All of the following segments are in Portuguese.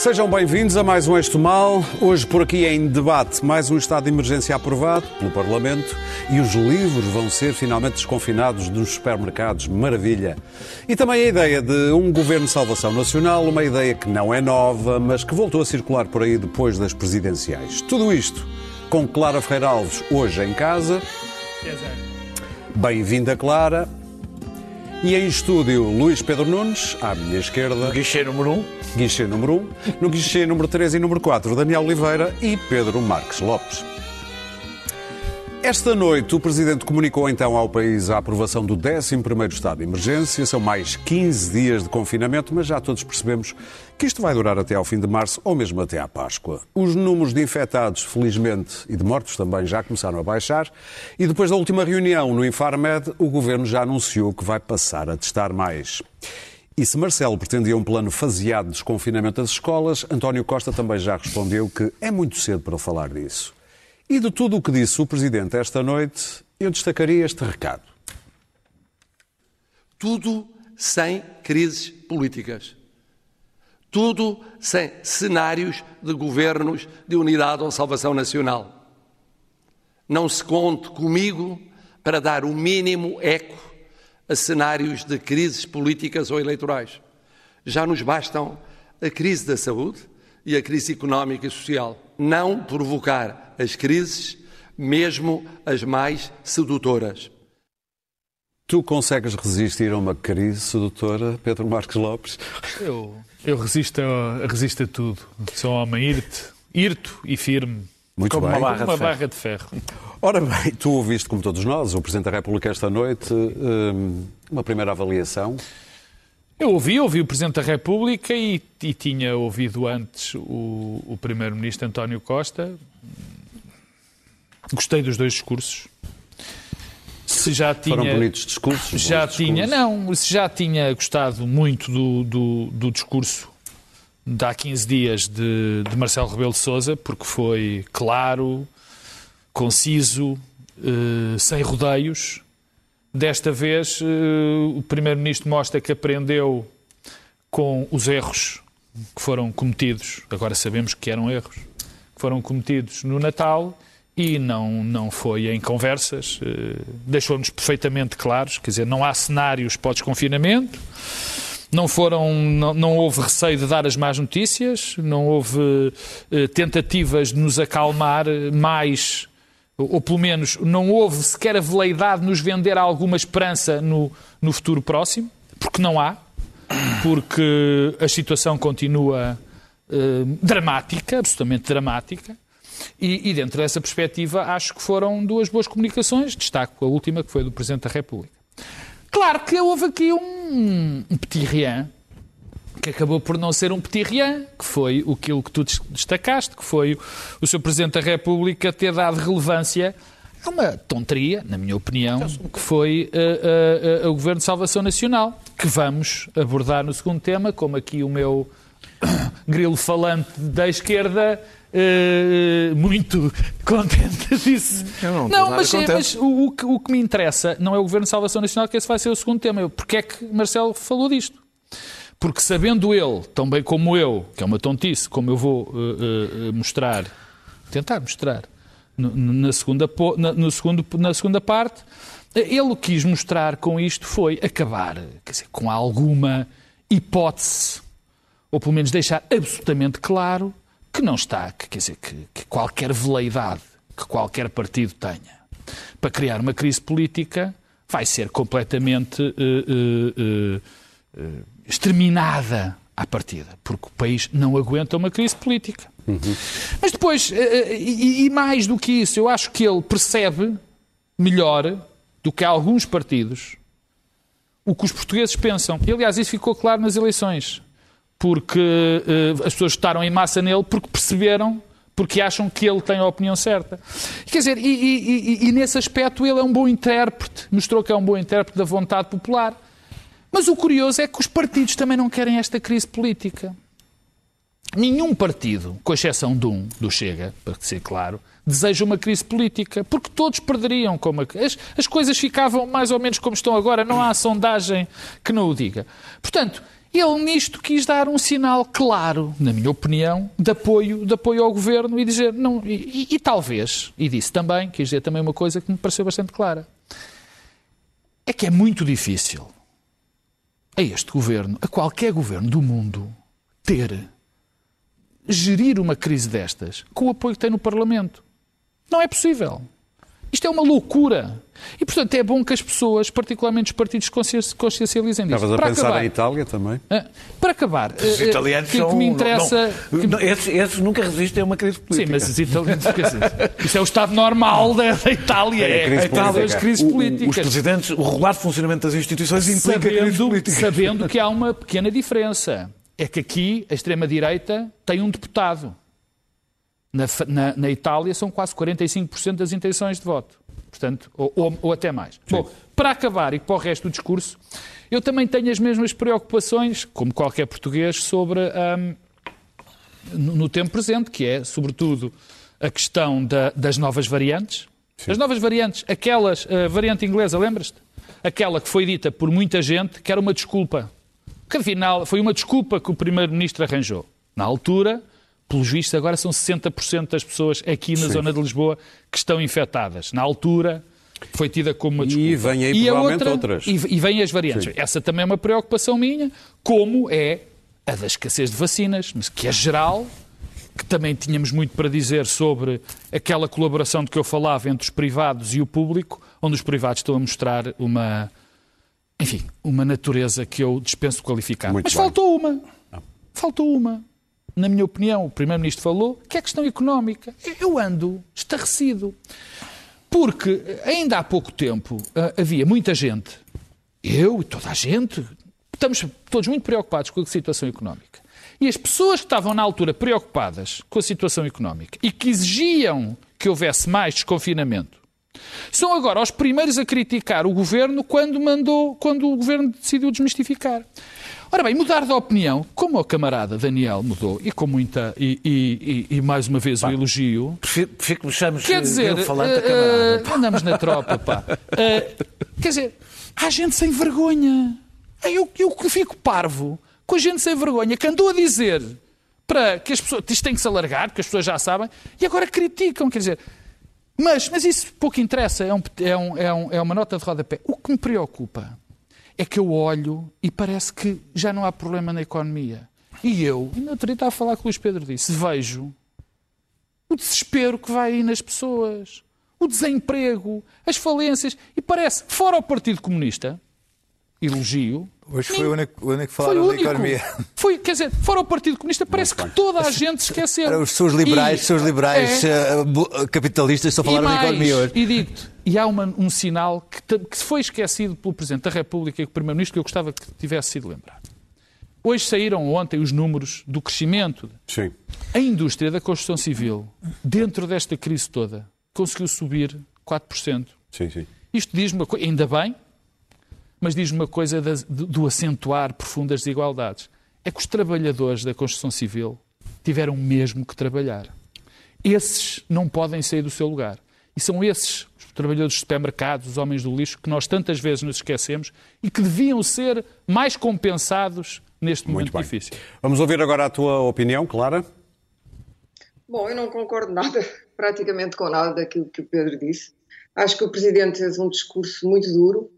Sejam bem-vindos a mais um Este Mal. Hoje por aqui é em debate mais um estado de emergência aprovado pelo Parlamento e os livros vão ser finalmente desconfinados dos supermercados. Maravilha! E também a ideia de um governo de salvação nacional, uma ideia que não é nova, mas que voltou a circular por aí depois das presidenciais. Tudo isto com Clara Ferreira Alves hoje em casa. Bem-vinda, Clara. E em estúdio, Luís Pedro Nunes, à minha esquerda. Guichê número 1. Um. Guichê número 1. Um. No guichê número 3 e número 4, Daniel Oliveira e Pedro Marques Lopes. Esta noite, o Presidente comunicou então ao país a aprovação do 11º Estado de Emergência. São mais 15 dias de confinamento, mas já todos percebemos que isto vai durar até ao fim de março ou mesmo até à Páscoa. Os números de infectados, felizmente, e de mortos também já começaram a baixar. E depois da última reunião no Infarmed, o Governo já anunciou que vai passar a testar mais. E se Marcelo pretendia um plano faseado de desconfinamento das escolas, António Costa também já respondeu que é muito cedo para falar disso. E de tudo o que disse o Presidente esta noite, eu destacaria este recado. Tudo sem crises políticas. Tudo sem cenários de governos de unidade ou salvação nacional. Não se conte comigo para dar o mínimo eco a cenários de crises políticas ou eleitorais. Já nos bastam a crise da saúde e a crise económica e social. Não provocar as crises, mesmo as mais sedutoras. Tu consegues resistir a uma crise sedutora, Pedro Marques Lopes? Eu, eu resisto, a, resisto a tudo. Sou um homem irto, irto e firme. Muito como bem. Uma barra, uma de barra de ferro. Ora bem, tu ouviste, como todos nós, o Presidente da República esta noite, hum, uma primeira avaliação. Eu ouvi, ouvi o Presidente da República e, e tinha ouvido antes o, o Primeiro-Ministro António Costa. Gostei dos dois discursos. Se já tinha, Foram bonitos discursos? Já tinha, discursos. não, se já tinha gostado muito do, do, do discurso de há 15 dias de, de Marcelo Rebelo de Sousa, porque foi claro, conciso, eh, sem rodeios. Desta vez, eh, o Primeiro-Ministro mostra que aprendeu com os erros que foram cometidos, agora sabemos que eram erros, que foram cometidos no Natal e não, não foi em conversas, eh, deixou-nos perfeitamente claros, quer dizer, não há cenários para o desconfinamento, não foram, não, não houve receio de dar as más notícias, não houve eh, tentativas de nos acalmar mais, ou pelo menos não houve sequer a veleidade de nos vender alguma esperança no, no futuro próximo, porque não há, porque a situação continua eh, dramática, absolutamente dramática. E, e, dentro dessa perspectiva, acho que foram duas boas comunicações. Destaco a última, que foi do Presidente da República. Claro que houve aqui um, um petit rien, que acabou por não ser um petit rien, que foi aquilo que tu destacaste, que foi o Sr. Presidente da República ter dado relevância a uma tonteria, na minha opinião, que foi uh, uh, uh, o Governo de Salvação Nacional, que vamos abordar no segundo tema, como aqui o meu grilo falante da esquerda Uh, muito contente disso. Eu não, não mas, é, mas o, o, que, o, que, me interessa não é o Governo de Salvação Nacional, que esse vai ser o segundo tema. Porque é que Marcelo falou disto? Porque sabendo ele, tão bem como eu, que é uma tontice, como eu vou uh, uh, mostrar, tentar mostrar, no, na, segunda, na, no segundo, na segunda parte, ele quis mostrar com isto foi acabar quer dizer, com alguma hipótese, ou pelo menos deixar absolutamente claro que não está, que, quer dizer, que, que qualquer veleidade que qualquer partido tenha para criar uma crise política vai ser completamente uh, uh, uh, exterminada à partida, porque o país não aguenta uma crise política. Uhum. Mas depois, e, e, mais do que isso, eu acho que ele percebe melhor do que alguns partidos o que os portugueses pensam. E, aliás, isso ficou claro nas eleições porque uh, as pessoas votaram em massa nele porque perceberam, porque acham que ele tem a opinião certa. Quer dizer, e, e, e, e nesse aspecto ele é um bom intérprete, mostrou que é um bom intérprete da vontade popular. Mas o curioso é que os partidos também não querem esta crise política. Nenhum partido, com exceção de um, do Chega, para ser claro, deseja uma crise política, porque todos perderiam. Como as, as coisas ficavam mais ou menos como estão agora, não há sondagem que não o diga. Portanto, Ele nisto quis dar um sinal claro, na minha opinião, de apoio, de apoio ao governo e dizer, não, e, e, e talvez, e disse também, quis dizer também uma coisa que me pareceu bastante clara. É que é muito difícil a este governo, a qualquer governo do mundo, ter, gerir uma crise destas com o apoio que tem no Parlamento. Não é possível. Isto é uma loucura. E, portanto, é bom que as pessoas, particularmente os partidos, consciencializem disso. Estavas a para pensar acabar, em Itália também? Para acabar, os eh, italianos que, são, que me interessa... Não, não, esses, esses, nunca resistem a uma crise política. Sim, mas os italianos... isso é o estado normal da, Itália. É, é a Itália, as crises políticas. O, os presidentes, o regular funcionamento das instituições implica sabendo, crises políticas. Sabendo que há uma pequena diferença. É que aqui a extrema-direita tem um deputado. Na, na, na, Itália são quase 45% das intenções de voto. Portanto, ou, ou, ou até mais. Sim. Bom, para acabar e para o resto do discurso, eu também tenho as mesmas preocupações, como qualquer português, sobre um, no, no, tempo presente, que é, sobretudo, a questão da, das novas variantes. Sim. As novas variantes, aquelas, a variante inglesa, lembras-te? Aquela que foi dita por muita gente que era uma desculpa. Que afinal foi uma desculpa que o Primeiro-Ministro arranjou. Na altura, pelos vistos, agora são 60% das pessoas aqui na Sim. zona de Lisboa que estão infectadas. Na altura, foi tida como uma desculpa. E vem aí e provavelmente outra, outras. E, e vêm as variantes. Sim. Essa também é uma preocupação minha, como é a da escassez de vacinas, mas que é geral, que também tínhamos muito para dizer sobre aquela colaboração de que eu falava entre os privados e o público, onde os privados estão a mostrar uma, enfim, uma natureza que eu dispenso qualificar. Muito mas bem. faltou uma. Faltou uma na minha opinião, o Primeiro-Ministro falou, que é a questão económica. Eu ando estarrecido. Porque ainda há pouco tempo ah, havia muita gente, eu e toda a gente, estamos todos muito preocupados com a situação económica. E as pessoas que estavam na altura preocupadas com a situação económica e que exigiam que houvesse mais desconfinamento, são agora os primeiros a criticar o governo quando mandou, quando o governo decidiu desmistificar. Ora bem, mudar de opinião, como o camarada Daniel mudou, e com muita, e, e, e, e mais uma vez pá, o elogio. Fico me chames quer dizer, uh, uh, andamos na tropa, pá. Uh, quer dizer, há gente sem vergonha. Eu, eu fico parvo com a gente sem vergonha que andou a dizer para que as pessoas. Isto tem que se alargar, porque as pessoas já sabem, e agora criticam, quer dizer. Mas, mas isso pouco interessa, é, um, é, um, é, um, é uma nota de rodapé. O que me preocupa é que eu olho e parece que já não há problema na economia. E eu, na outro dia a falar com o Luís Pedro disse, vejo o desespero que vai aí nas pessoas, o desemprego, as falências, e parece, fora o Partido Comunista, elogio. Hoje foi o único, o único que falaram da economia. Foi, quer dizer, fora o Partido Comunista, parece que toda a gente esqueceu. Os seus liberais, e, seus liberais é, uh, capitalistas só falaram da economia hoje. E digo e há uma, um sinal que, que foi esquecido pelo Presidente da República e pelo Primeiro-Ministro que eu gostava que tivesse sido lembrado. Hoje saíram ontem os números do crescimento. Sim. A indústria da construção civil, dentro desta crise toda, conseguiu subir 4%. Sim, sim. Isto diz-me, ainda bem, mas diz-me uma coisa do acentuar profundas desigualdades. É que os trabalhadores da construção civil tiveram mesmo que trabalhar. Esses não podem sair do seu lugar. E são esses, os trabalhadores dos supermercados, os homens do lixo, que nós tantas vezes nos esquecemos e que deviam ser mais compensados neste momento difícil. Vamos ouvir agora a tua opinião, Clara. Bom, eu não concordo nada, praticamente com nada daquilo que o Pedro disse. Acho que o Presidente fez um discurso muito duro,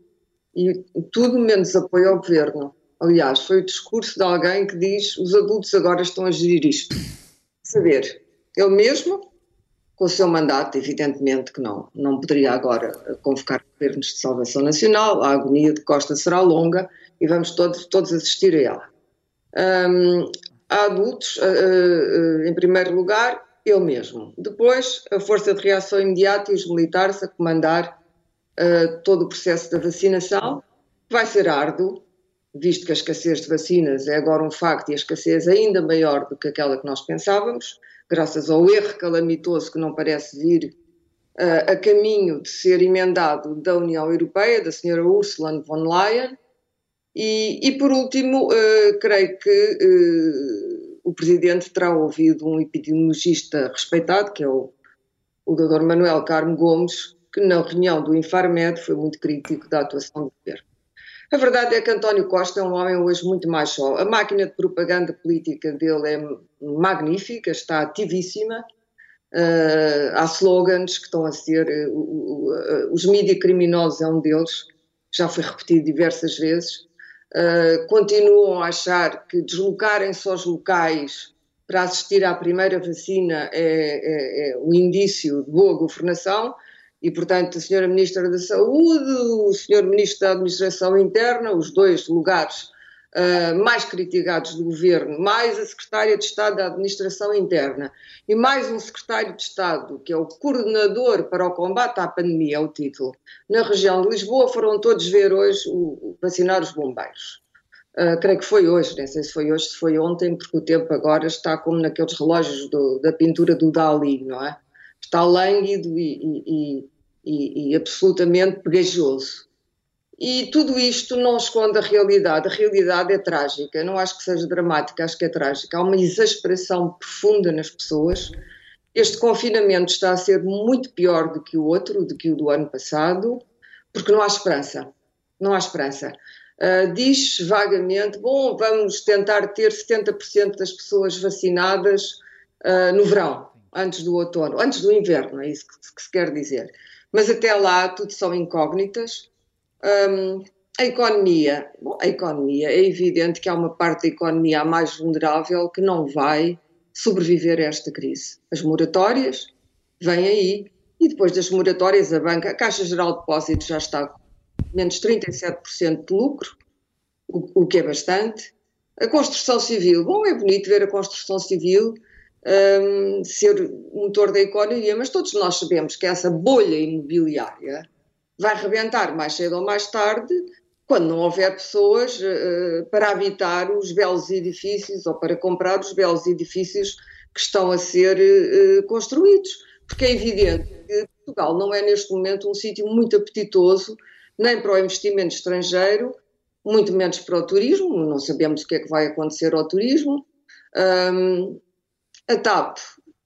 e tudo menos apoio ao governo. Aliás, foi o discurso de alguém que diz os adultos agora estão a gerir isto. Saber, ele mesmo, com o seu mandato, evidentemente que não, não poderia agora convocar governos de salvação nacional, a agonia de Costa será longa e vamos todos, todos assistir a ela. Um, há adultos, uh, uh, em primeiro lugar, ele mesmo. Depois, a força de reação imediata e os militares a comandar uh, todo o processo da vacinação, vai ser árduo, visto que a escassez de vacinas é agora um facto e a escassez ainda maior do que aquela que nós pensávamos, graças ao erro calamitoso que não parece vir uh, a caminho de ser emendado da União Europeia, da senhora Ursula von Leyen. E, e por último, uh, creio que uh, o Presidente terá ouvido um epidemiologista respeitado, que é o, o Dr. Manuel Carmo Gomes, que na reunião do Infarmed foi muito crítico da atuação do governo. A verdade é que António Costa é um homem hoje muito mais só. A máquina de propaganda política dele é magnífica, está ativíssima. Uh, há slogans que estão a ser. Uh, uh, os mídias criminosos é um deles, já foi repetido diversas vezes. continuam a achar que deslocarem-se aos locais para assistir à primeira vacina é, é, é um indício de boa governação e, portanto, a Senhora Ministra da Saúde, o Senhor Ministro da Administração Interna, os dois lugares uh, mais criticados do Governo, mais a Secretária de Estado da Administração Interna e mais um Secretário de Estado, que é o Coordenador para o Combate à Pandemia, é o título, na região de Lisboa, foram todos ver hoje o vacinar os bombeiros. Uh, creio que foi hoje, nem sei se foi hoje, se foi ontem, porque o tempo agora está como naqueles relógios do, da pintura do Dali, não é? Está lânguido e, e, e, e absolutamente pegajoso. E tudo isto não esconde a realidade. A realidade é trágica. Não acho que seja dramática, acho que é trágica. Há uma exasperação profunda nas pessoas. Este confinamento está a ser muito pior do que o outro, do que o do ano passado, porque não há esperança. Não há esperança. Uh, diz vagamente: bom, vamos tentar ter 70% das pessoas vacinadas uh, no verão, antes do outono, antes do inverno, é isso que, que se quer dizer. Mas até lá tudo são incógnitas. Um, a economia, bom, a economia, é evidente que há uma parte da economia mais vulnerável que não vai sobreviver a esta crise. As moratórias vêm aí e depois das moratórias a banca, a Caixa Geral de Depósitos já está com menos 37% de lucro, o, o, que é bastante. A construção civil, bom, é bonito ver a construção civil um, ser motor da economia, mas todos nós sabemos que essa bolha imobiliária vai rebentar mais cedo ou mais tarde quando não houver pessoas uh, para habitar os belos edifícios ou para comprar os belos edifícios que estão a ser uh, construídos. Porque é evidente que Portugal não é neste momento um sítio muito apetitoso nem para o investimento estrangeiro, muito menos para o turismo, não sabemos o que é que vai acontecer ao turismo. Um, a TAP,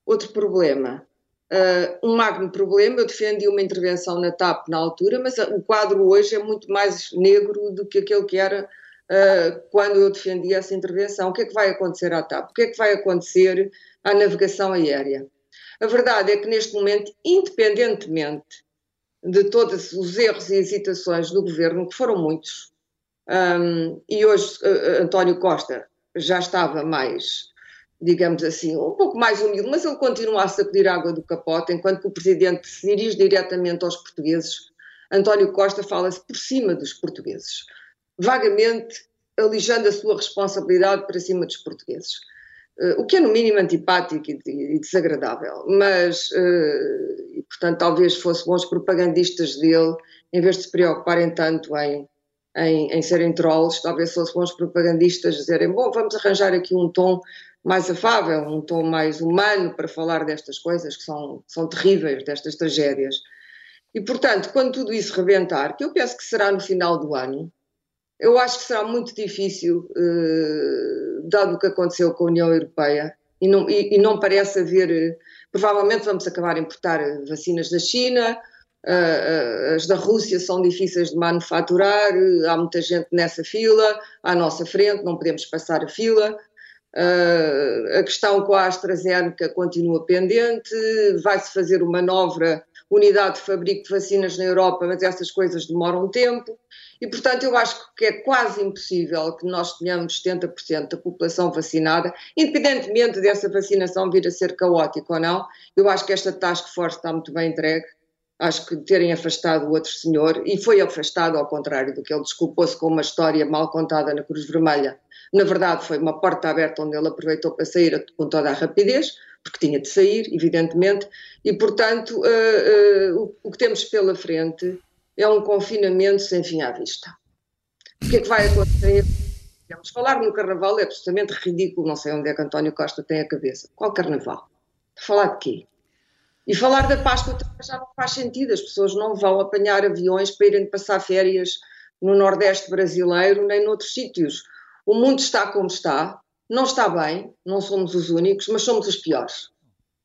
outro problema, uh, um magno problema. Eu defendi uma intervenção na TAP na altura, mas o quadro hoje é muito mais negro do que aquele que era uh, quando eu defendi essa intervenção. O que é que vai acontecer à TAP? O que é que vai acontecer à navegação aérea? A verdade é que neste momento, independentemente de todos os erros e hesitações do governo, que foram muitos, um, e hoje uh, António Costa já estava mais digamos assim, um pouco mais humilde, mas ele continua a sacudir água do capote, enquanto que o Presidente se dirige diretamente aos portugueses. António Costa fala-se por cima dos portugueses, vagamente alijando a sua responsabilidade para cima dos portugueses. Uh, o que é no mínimo antipático e, e desagradável, mas, uh, e, portanto, talvez fosse bons propagandistas dele, em vez de se preocuparem tanto em, em, em serem trolls, talvez fossem bons propagandistas dizerem, bom, vamos arranjar aqui um tom mais afável, um tom mais humano para falar destas coisas que são, são terríveis, destas tragédias. E, portanto, quando tudo isso rebentar, que eu penso que será no final do ano, eu acho que será muito difícil, eh, dado o que aconteceu com a União Europeia, e não, e, e não parece haver. Eh, provavelmente vamos acabar a importar vacinas da China, as da Rússia são difíceis de manufaturar, há muita gente nessa fila, à nossa frente, não podemos passar a fila. Uh, a questão com a AstraZeneca continua pendente, vai-se fazer uma nova unidade de fabrico de vacinas na Europa, mas essas coisas demoram tempo. E, portanto, eu acho que é quase impossível que nós tenhamos 70% da população vacinada, independentemente dessa vacinação vir a ser caótica ou não. Eu acho que esta task force está muito bem entregue. Acho que terem afastado o outro senhor, e foi afastado ao contrário do que ele desculpou-se com uma história mal contada na Cruz Vermelha, na verdade, foi uma porta aberta onde ele aproveitou para sair com toda a rapidez, porque tinha de sair, evidentemente, e, portanto, uh, uh, o, que temos pela frente é um confinamento sem fim à vista. O que é que vai acontecer? Vamos falar no carnaval é absolutamente ridículo, não sei onde é que António Costa tem a cabeça. Qual carnaval? Falar de quê? E falar da Páscoa já não faz sentido, as pessoas não vão apanhar aviões para irem passar férias no Nordeste brasileiro nem noutros sítios o mundo está como está, não está bem, não somos os únicos, mas somos os piores.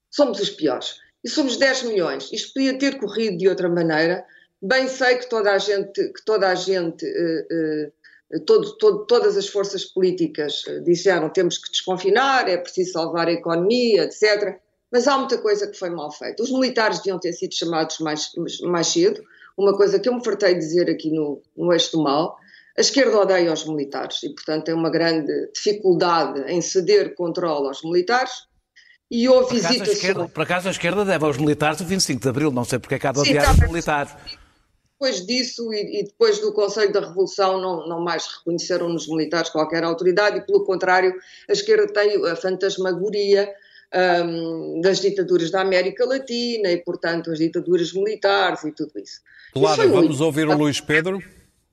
Somos os piores. E somos 10 milhões. Isto podia ter corrido de outra maneira, Bem sei que toda a gente, que toda a gente, uh, uh, todo, todo, todas as forças políticas disseram temos que desconfinar, é preciso salvar a economia, etc. Mas há muita coisa que foi mal feita. Os militares deviam ter sido chamados mais, mais cedo, uma coisa que eu me fartei de dizer aqui no, no Eixo do Mal. A esquerda odeia os militares e, portanto, tem uma grande dificuldade em ceder controle aos militares e houve por visitas. Esquerda, por acaso a esquerda deve aos militares o 25 de Abril, não sei porque é que há de odiar os militares. Depois disso e, e, depois do Conselho da Revolução não, não mais reconheceram nos militares qualquer autoridade e, pelo contrário, a esquerda tem a fantasmagoria um, das ditaduras da América Latina e, portanto, as ditaduras militares e tudo isso. Claro, vamos ouvir o Luís Pedro. O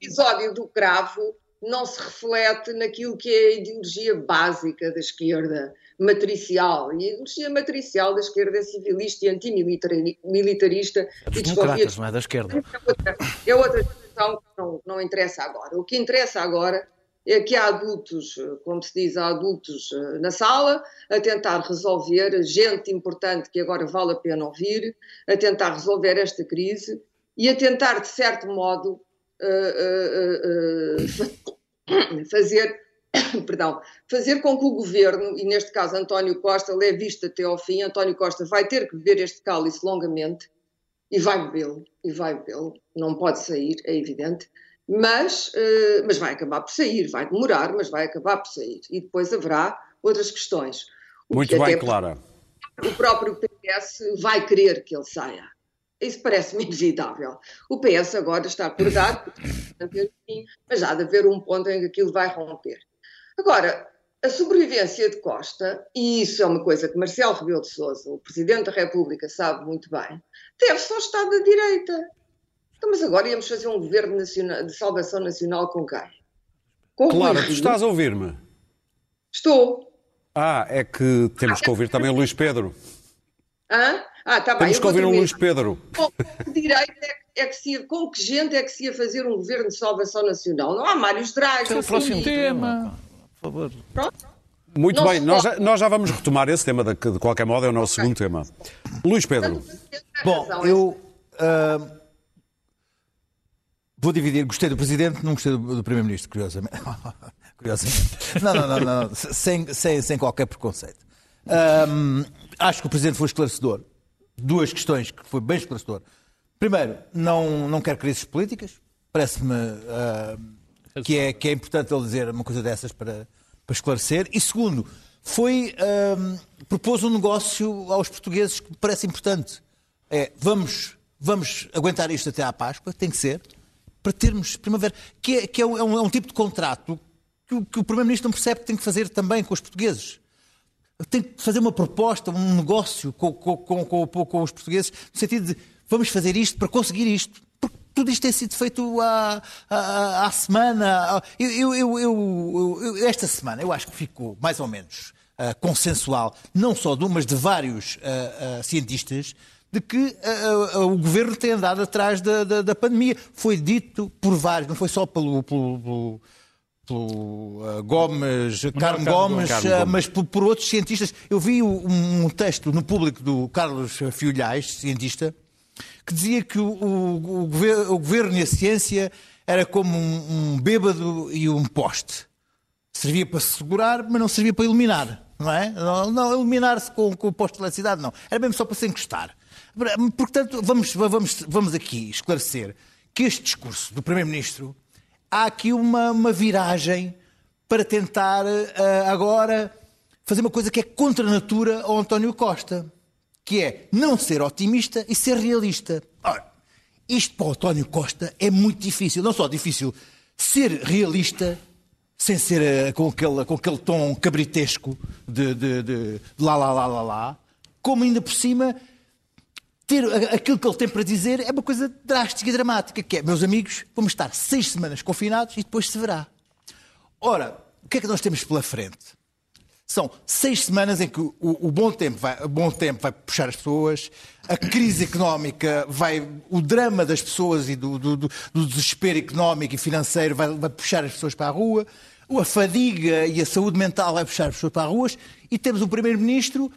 episódio do cravo não se reflete naquilo que é a ideologia básica da esquerda matricial. E a ideologia matricial da esquerda é civilista e antimilitarista. É dos democratas, não é da esquerda. É outra, é outra questão que não, não interessa agora. O que interessa agora que há adultos, como se diz, há adultos eh, na sala a tentar resolver, gente importante que agora vale a pena ouvir, a tentar resolver esta crise e a tentar, de certo modo, uh, uh, fazer perdão, fazer com que o governo, e neste caso António Costa, leve isto até ao fim. António Costa vai ter que beber este cálice longamente e vai bebê-lo, e vai bebê-lo, não pode sair, é evidente, mas, uh, mas vai acabar por sair, vai demorar, mas vai acabar por sair. E depois haverá outras questões. Muito bem, Clara. O próprio PS vai querer que ele saia. Isso parece-me inevitável. O PS agora está acordado, mas há de haver um ponto em que aquilo vai romper. Agora, a sobrevivência de Costa, e isso é uma coisa que Marcelo Rebelo de Sousa, o Presidente da República, sabe muito bem, deve-se ao Estado da Direita. Então, mas agora íamos fazer um governo nacional, de salvação nacional com quem? Com claro, tu estás a ouvir-me? Estou. Ah, é que temos que ouvir também o Luís Pedro. Hã? Ah, tá Temos bem, que ouvir o Luís Pedro. Com que direito é, é, que se ia, com que gente é que se ia fazer um governo de salvação nacional? Não há Mário Draghi. É o próximo tema por favor. Pronto. Muito não bem, nós já, nós já, vamos retomar esse tema, de, de qualquer modo, é o nosso okay. segundo tema. Luís Pedro. Bom, eu uh, vou dividir. Gostei do Presidente, não gostei do, do Primeiro-Ministro, curiosamente. curiosamente. Não, não, não, não. Sem, sem, sem qualquer preconceito. Um, acho que o Presidente foi esclarecedor. Duas questões que foi bem esclarecedor. Primeiro, não, não quer crises políticas. Parece-me. Uh, que é, que é importante ele dizer uma coisa dessas para, para esclarecer. E segundo, foi um, propôs um negócio aos portugueses que me parece importante. É, vamos, vamos aguentar isto até à Páscoa, tem que ser, para termos primavera, que é, que é, um, é um tipo de contrato que, que o Primeiro-Ministro não percebe que tem que fazer também com os portugueses. Tem que fazer uma proposta, um negócio com, com, com, com, os portugueses, no sentido de vamos fazer isto para conseguir isto tudo isto tem sido feito à, à semana. Eu, eu, eu, esta semana eu acho que ficou mais ou menos uh, consensual, não só de um, mas de vários uh, uh, cientistas, de que o governo tem andado atrás da, da, da, pandemia. Foi dito por vários, não foi só pelo, pelo, pelo pelo uh, Gomes, Carlos Gomes, uh, mas por, por, outros cientistas. Eu vi um, um, texto no público do Carlos Fiolhais, cientista, que dizia que o, o, o, governo, o governo, e a ciência era como um, um bêbado e um poste. Servia para segurar, mas não servia para iluminar. Não é? Não, não iluminar-se com, com o poste de eletricidade, não. Era mesmo só para se encostar. Portanto, vamos, vamos, vamos aqui esclarecer que este discurso do Primeiro-Ministro há aqui uma, uma viragem para tentar uh, agora fazer uma coisa que é contra a natura ao António Costa que é não ser otimista e ser realista. Ora, isto para o António Costa é muito difícil. Não só difícil ser realista, sem ser uh, com, aquele, com aquele tom cabritesco de, de, de, de lá, lá, lá, lá, lá, como ainda por cima ter aquilo que ele tem para dizer é uma coisa drástica e dramática, que é, meus amigos, vamos estar seis semanas confinados e depois se verá. Ora, o que é que nós temos pela frente? São seis semanas em que o, o, bom, tempo vai, bom tempo vai puxar as pessoas, a crise económica vai. o drama das pessoas e do, do, do desespero económico e financeiro vai, vai, puxar as pessoas para a rua, a fadiga e a saúde mental vai puxar as pessoas para as ruas, e temos um Primeiro-Ministro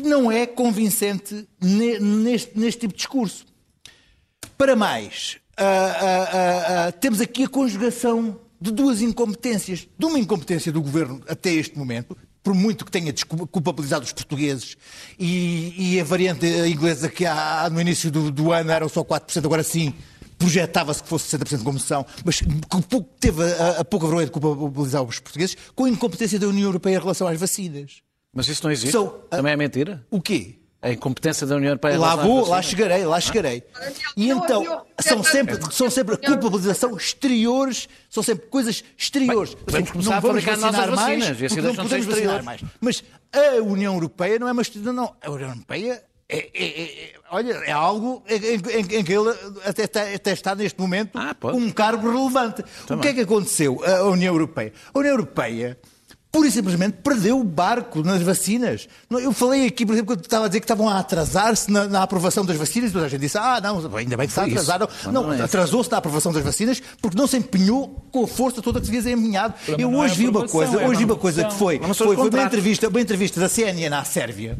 que não é convincente neste, neste tipo de discurso. Para mais, ah, ah, ah, temos aqui a conjugação de duas incompetências. De uma incompetência do governo até este momento, por muito que tenha culpabilizado os portugueses e, e a variante inglesa que há no início do, do ano eram só 4%, agora sim projetava-se que fosse 60% como são, mas teve a, a pouca vergonha de culpabilizar os portugueses com a incompetência da União Europeia em relação às vacinas. Mas isso não existe? São- Também é mentira? O quê? A incompetência da União Europeia. Lá vou, lá chegarei, lá chegarei. E então, são sempre, são sempre culpabilização exteriores, são sempre coisas exteriores. Bem, vamos começar não a vamos fabricar nossas mais, vacinas, não podemos vacinar mais. Mas a União Europeia não é uma exterior, não. A União Europeia é, é- é- é- olha, é algo em, em- em que ele até está, até está neste momento Ah, um cargo relevante. O Também. que é que aconteceu a União Europeia? A União Europeia pura e simplesmente perdeu o barco nas vacinas. Eu falei aqui, por exemplo, quando estava a dizer que estavam a atrasar-se na, na aprovação das vacinas, toda a gente disse, ah, não, ainda bem que se isso. atrasaram. Mas Não, não é isso. atrasou-se na aprovação das vacinas porque não se empenhou com a força toda que se devia ser empenhado. Eu não é hoje vi uma coisa, é hoje vi uma coisa que foi, foi, foi uma entrevista, uma entrevista da CNN à Sérvia,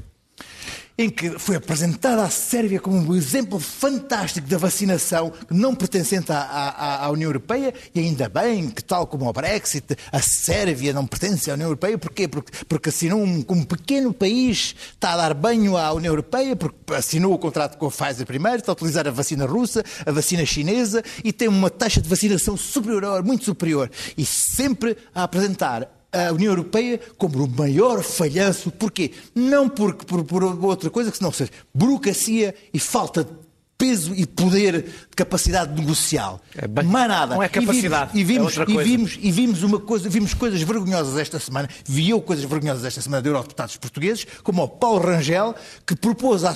em que foi apresentada a Sérvia como um exemplo fantástico da vacinação não pertencente à, à- à União Europeia, e ainda bem que, tal como o Brexit, a Sérvia não pertence à União Europeia. Porquê? Porque, porque assinou um, um pequeno país, está a dar banho à União Europeia, porque assinou o contrato com a Pfizer primeiro, está a utilizar a vacina russa, a vacina chinesa, e tem uma taxa de vacinação superior, muito superior, e sempre a apresentar a União Europeia como o maior falhanço. Porquê? Não porque, por, por outra coisa que não seja burocracia e falta de peso e poder de capacidade negocial. É bem- Mais nada. não é capacidade, E vimos, e é vimos, outra e vimos, e vimos uma coisa, vimos coisas vergonhosas esta semana. Vi eu coisas vergonhosas esta semana de eurodeputados portugueses, como o Paulo Rangel, que propôs à,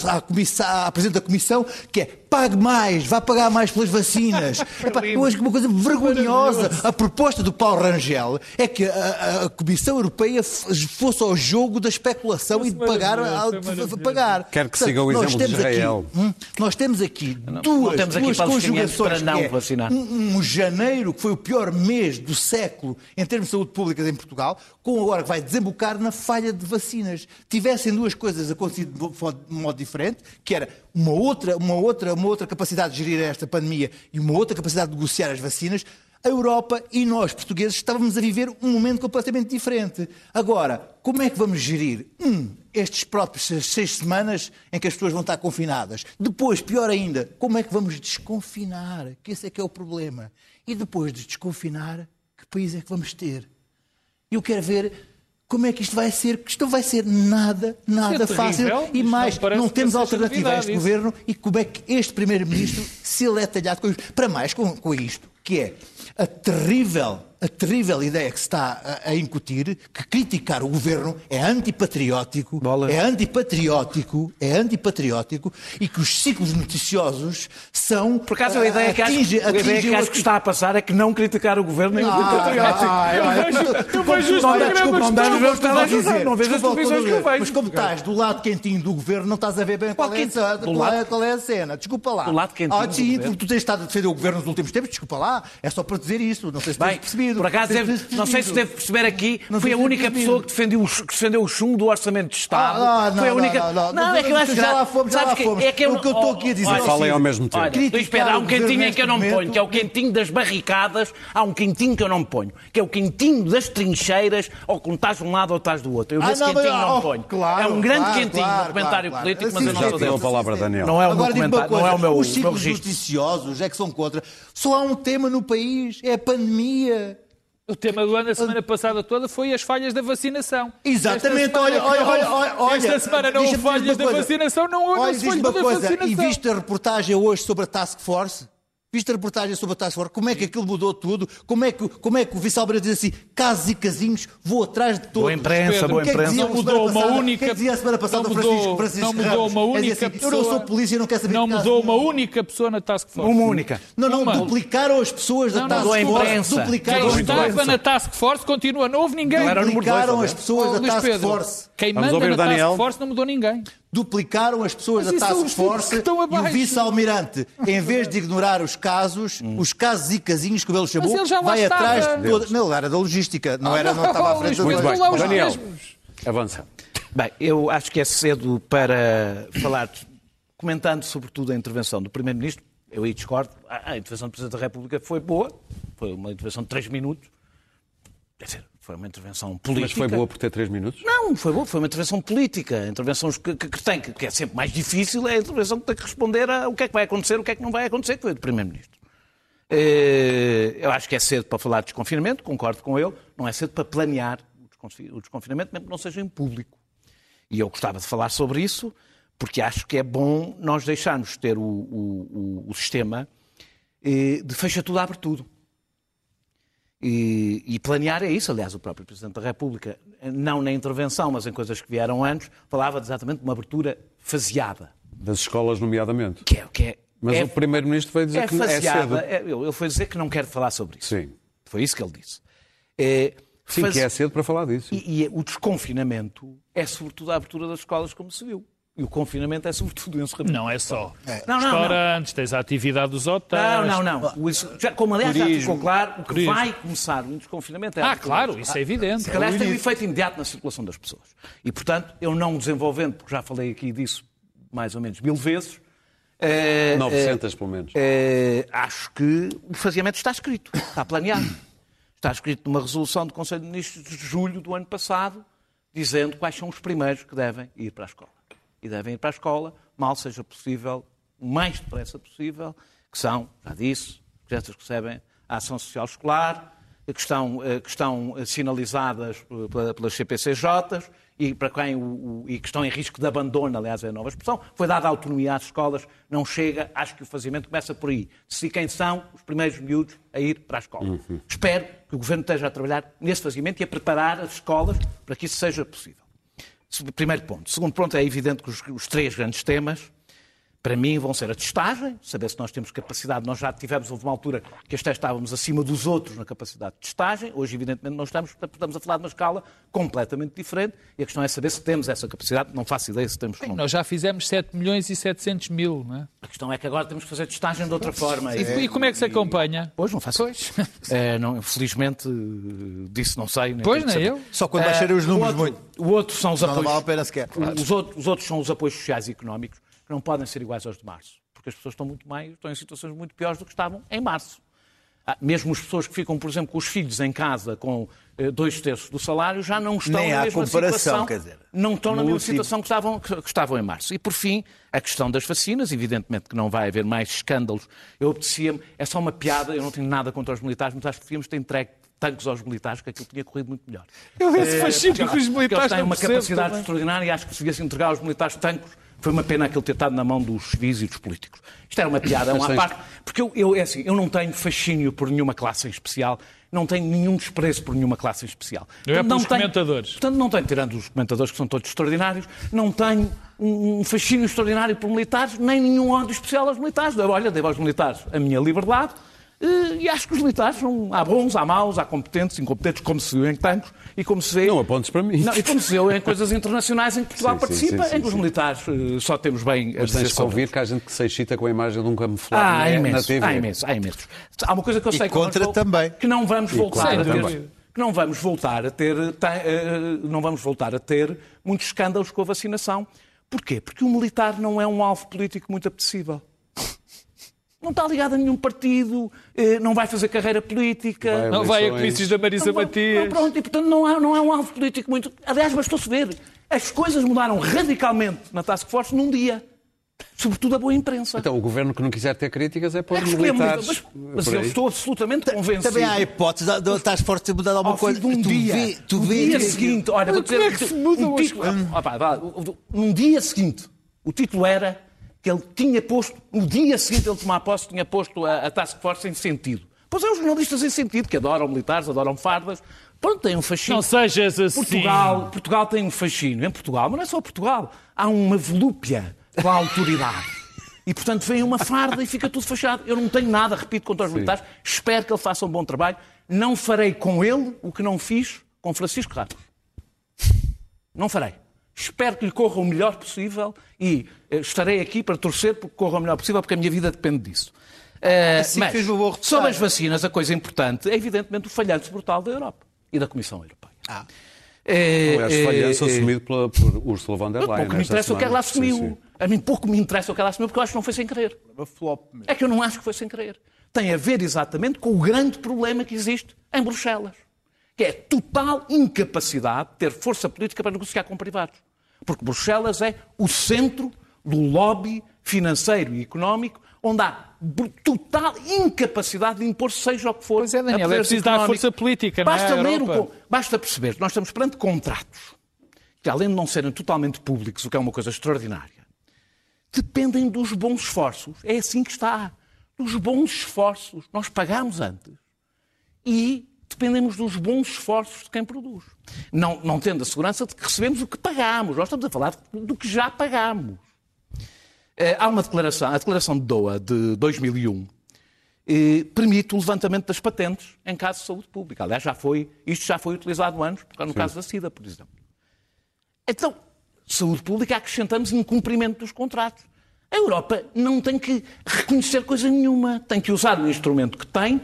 à, à Presidente da Comissão que é pague mais, vá pagar mais pelas vacinas. Epá, eu acho que uma coisa vergonhosa. A proposta do Paulo Rangel é que a, a- Comissão Europeia fosse ao jogo da especulação e de pagar. a- de maravilhoso. Quero pagar. que Portanto, siga o exemplo de temos aqui- Israel. Hum, nós temos aqui não duas, temos aqui duas caminhantes conjugações para não é vacinar. um, um janeiro que foi o pior mês do século em termos de saúde pública em Portugal, com agora que vai desembocar na falha de vacinas. Tivessem duas coisas acontecido de modo diferente, que era uma outra, uma outra, uma outra capacidade de gerir esta pandemia e uma outra capacidade de negociar as vacinas, a Europa e nós, portugueses, estávamos a viver um momento completamente diferente. Agora, como é que vamos gerir? Um, estes próprios seis- semanas em que as pessoas vão estar confinadas. Depois, pior ainda, como é que vamos desconfinar? Que esse é que é o problema. E depois de desconfinar, que país é que vamos ter? Eu quero ver como é que isto vai ser, que isto não vai ser nada, nada é fácil. terrível. E Isto mais, não não temos alternativa a este isso. governo e como é que este primeiro-ministro se ele é talhado com isto. Para mais com, com isto, que é a terrível, a terrível ideia que se está a, a incutir, que criticar o governo é antipatriótico, Bola. é antipatriótico, é antipatriótico e que os ciclos noticiosos são Por acaso a ideia que acho, atinge- a ideia que, acho está a passar é que não criticar o governo nem o patriótico. Ah, Eu vejo- eu vejo os programas não vejo as- televisões que eu vejo. Mas como estás do lado quentinho do governo, não estás a ver bem qual, é, a, é, é a cena. Desculpa lá. Do lado quentinho Ah, sim, porque tu tens estado a defender o governo nos últimos tempos, desculpa lá. É só para dizer isso. Não sei se tens Bem, percebido. por acaso, deve- não sei se deve perceber aqui, Não foi a única percebido. pessoa que defendeu, o, que defendeu o chumbo do Orçamento de Estado. Ah, não, foi a não, única. não, não, é que eu acho já gra- lá fomos, já lá que- fomos. É que eu, O que eu estou aqui a dizer Olha, é o Falem ao mesmo tempo. Olha, Luís Pedro, há um cantinho em neste que eu não me ponho, que é o cantinho das barricadas, há um cantinho que eu não me ponho, que é o cantinho das trincheiras, ou quando estás de um lado ou estás do outro. Eu Ah, nesse não, mas- cantinho não oh, me ponho. claro, é um grande cantinho no comentário político, mas eu não sou dele. palavra, Daniel. Não é o meu comentário, não é o meu, os ciclos registro. noticiosos é que são contra. Só há um tema no país, é a pandemia. O tema do ano da semana passada toda foi as falhas da vacinação. Exatamente, olha, olha, olha, olha. Esta semana não houve falhas da vacinação, não houve falhas da vacinação. e viste a reportagem hoje sobre a Task Force? Viste a reportagem sobre a Task Force? Como é que aquilo mudou tudo? Como é que, como é que o vice-almirante diz assim, casos e casinhos, vou atrás de todos. Boa imprensa, Pedro, boa é imprensa. dizia Não mudou uma única- O que é dizia a semana passada não o Francisco, mudou- Francisco não mudou Ramos? uma É única assim, Eu não pessoa- sou polícia, não quero saber Não mudou uma única pessoa na Task Force. Uma única. Não, não, Uma. duplicaram as pessoas da Não, não, Task mudou a Force. imprensa. Duplicaram Quem estava pessoas. na Task Force continua, não houve ninguém. Era dois, Duplicaram as pessoas Oh, da Task Force. Quem manda na Daniel. Task Force não mudou ninguém. Duplicaram as pessoas da Task tipos Force que estão e o vice-almirante, em vez de ignorar os casos, os casos e casinhos, como ele chamou, ele já lá vai estava. atrás de toda... Não, era da logística, não, era, não estava à frente da Muito bem. Daniel, avança. Bem, eu acho que é cedo para falar, comentando sobretudo a intervenção do Primeiro-Ministro. Eu aí discordo. A, a intervenção do Presidente da República foi boa, foi uma intervenção de três minutos. Quer dizer, foi uma intervenção política. Mas foi boa por ter três minutos? Não, foi boa, foi uma intervenção política. Intervenções que, que, que tem, que, que é sempre mais difícil, é a intervenção que tem que responder a o que é que vai acontecer, o que é que não vai acontecer, que foi do Primeiro-Ministro. Eh, Eu acho que é cedo para falar de desconfinamento, concordo com ele, não é cedo para planear o desconfi- o desconfinamento, mesmo que não seja em público. E eu gostava de falar sobre isso, porque acho que é bom nós deixarmos ter o, o- o- o sistema eh, de fecha tudo, abre tudo. E, e planear é isso. Aliás, o próprio Presidente da República, não na intervenção, mas em coisas que vieram antes, falava exatamente de uma abertura faseada. Das escolas, nomeadamente. Que é, que é, Mas é, o Primeiro-Ministro veio dizer é que é cedo. faseada. É, ele ele foi dizer que não quer falar sobre isso. Sim. Foi isso que ele disse. É, Sim, faz- que é cedo para falar disso. e, e o desconfinamento é sobretudo a abertura das escolas, como se viu. E o confinamento é sobretudo o encerramento. Não é só. Não, não, não. Restaurantes, tens a atividade dos hotéis. Não, não, não. Isso- já- como aliás já Turismo. ficou claro, o que Turismo. vai começar o desconfinamento é Ah, claro, isso é evidente. Que, aliás, tem um efeito imediato na circulação das pessoas. E, portanto, eu não desenvolvendo, porque já falei aqui disso mais ou menos mil vezes, eh, 900, pelo menos. eh, acho que o faseamento está escrito, está planeado. Está escrito numa resolução do Conselho de Ministros de julho do ano passado, dizendo quais são os primeiros que devem ir para a escola. E devem ir para a escola, mal seja possível, o mais depressa possível, que são, já disse, crianças que recebem a ação social escolar, que estão, eh, que estão eh, sinalizadas eh, pela- pelas CPCJs e, para quem o, o- e que estão em risco de abandono, aliás, é a nova expressão. Foi dada autonomia às escolas, não chega, acho que o fazimento começa por aí. Decidir quem são os primeiros miúdos a ir para a escola. Espero que o Governo esteja a trabalhar nesse fazimento e a preparar as escolas para que isso seja possível. Primeiro ponto. Segundo ponto, é evidente que os, os três grandes temas, para mim, vão ser a testagem, saber se nós temos capacidade. Nós já tivemos, houve uma altura que até estávamos acima dos outros na capacidade de testagem. Hoje, evidentemente, não estamos, portanto, estamos a falar de uma escala completamente diferente. E a questão é saber se temos essa capacidade. Não faço ideia se temos não. Nós já fizemos 7 milhões e 700 mil, não é? A questão é que agora temos que fazer testagem de outra forma. E, e como é que se acompanha? Pois, não faço. É, não, felizmente, disso não sei. nem Pois, nem saber. eu. Só quando baixarem os números o muito. outro, O outro são os Não, não apoios. vale a pena sequer. Os, outros, os outros são os apoios sociais e económicos, que não podem ser iguais aos de março. Porque as pessoas estão muito mais, estão em situações muito piores do que estavam em março. Ah, Mesmo as pessoas que ficam, por exemplo, com os filhos em casa com eh, dois terços do salário já não estão Nem na há mesma comparação, situação. quer dizer, não estão na mesma situação que estavam, que, que estavam em março. E, por fim, a questão das vacinas. Evidentemente que não vai haver mais escândalos. Eu obedecia-me. É só uma piada. Eu não tenho nada contra os militares, mas acho que devíamos ter entregue tanques aos militares, que aquilo tinha corrido muito melhor. Eu esse Eh, fascínio porque com os militares porque Eles têm uma capacidade também. extraordinária e acho que se devia entregar aos militares tanques. Foi uma pena aquilo ter estado na mão dos civis e dos políticos. Isto era uma piada, é uma parte. Porque eu, eu, é assim, eu não tenho fascínio por nenhuma classe em especial, não tenho nenhum desprezo por nenhuma classe em especial. Eu é Portanto, pelos tenho- comentadores. Portanto, não tenho, tirando os comentadores que são todos extraordinários, não tenho um um fascínio extraordinário por militares, nem nenhum ódio especial aos militares. Olha, devo aos militares a minha liberdade. Eh, E acho que os militares são, há bons, há maus, há competentes, incompetentes, como se viu em tanques e como se vê. Não apontes para mim. Não, e como se vê em coisas internacionais em que Portugal Sim, participa, sim, sim, em que os militares eh, só temos bem Mas dizer tens que sobre ouvir que há gente que se excita com a imagem de um camuflado ah, há na, TV. há imensos, há imensos. Há uma coisa que eu E sei que contra não vamos vol- também. que não vamos voltar a ter, que não vamos voltar a ter, eh, não vamos voltar a ter muitos escândalos com a vacinação. Porquê? Porque o militar não é um alvo político muito apetecível. Não está ligado a nenhum partido, eh, não vai fazer carreira política. Vai Não vai a comícios da Marisa Não, Matias. não, pronto, e portanto não, há, não é um alvo político muito. Aliás, bastou-se ver. As coisas mudaram radicalmente na Task Force num dia. Sobretudo a boa imprensa. Então, o governo que não quiser ter críticas é pôr É que escolher militares. mas, mas eu estou absolutamente convencido. Também há a hipótese da- da estás forte de mudar alguma ao fim coisa. de um tu dia, vê, tu no vê, dia tu- seguinte, olha, vou dizer, como é que se mudam um título, ah, pá, vá, o- o- num dia seguinte, o título era que ele tinha posto, no dia seguinte ele tomar posse, tinha posto a, a Task Force em sentido. Pois é, os jornalistas em sentido, que adoram militares, adoram fardas, pronto, têm um fascínio. Não sejas assim. Portugal, Portugal tem um fascínio. Em Portugal, mas não é só Portugal. Há uma volúpia com a autoridade. E, portanto, vem uma farda e fica tudo fechado. Eu não tenho nada, repito, contra os militares. Espero que ele faça um bom trabalho. Não farei com ele o que não fiz com Francisco Rato. Não farei. Espero que lhe corra o melhor possível e eh, estarei aqui para torcer porque corra o melhor possível, porque a minha vida depende disso. Eh, Assim mas, sobre as vacinas, a coisa importante é, evidentemente, o falhanço brutal da Europa e da Comissão Europeia. Ah. É, Aliás, é, falhanço é, assumido pela, por Ursula von der Leyen. Pouco me interessa o que ela assumiu. Sim, sim. A mim pouco me interessa o que ela assinou, porque eu acho que não foi sem querer. Flop mesmo. É que eu não acho que foi sem querer. Tem a ver exatamente com o grande problema que existe em Bruxelas, que é a total incapacidade de ter força política para negociar com privados. Porque Bruxelas é o centro do lobby financeiro e económico, onde há total incapacidade de impor seja o que for. Pois é, Daniel, é preciso dar força política, não é, basta ler o Basta perceber nós estamos perante contratos que, além de não serem totalmente públicos, o que é uma coisa extraordinária, dependem dos bons esforços. É assim que está. Dos bons esforços. Nós pagamos antes. E dependemos dos bons esforços de quem produz. Não, não tendo a segurança de que recebemos o que pagamos. Nós estamos a falar do que já pagamos. Eh, Há uma declaração, a declaração de Doha de 2001 eh, permite o levantamento das patentes em caso de saúde pública. Aliás, já foi, isto já foi utilizado antes, no caso da SIDA, por exemplo. Então, saúde pública acrescentamos incumprimento dos contratos. A Europa não tem que reconhecer coisa nenhuma. Tem que usar o instrumento que tem,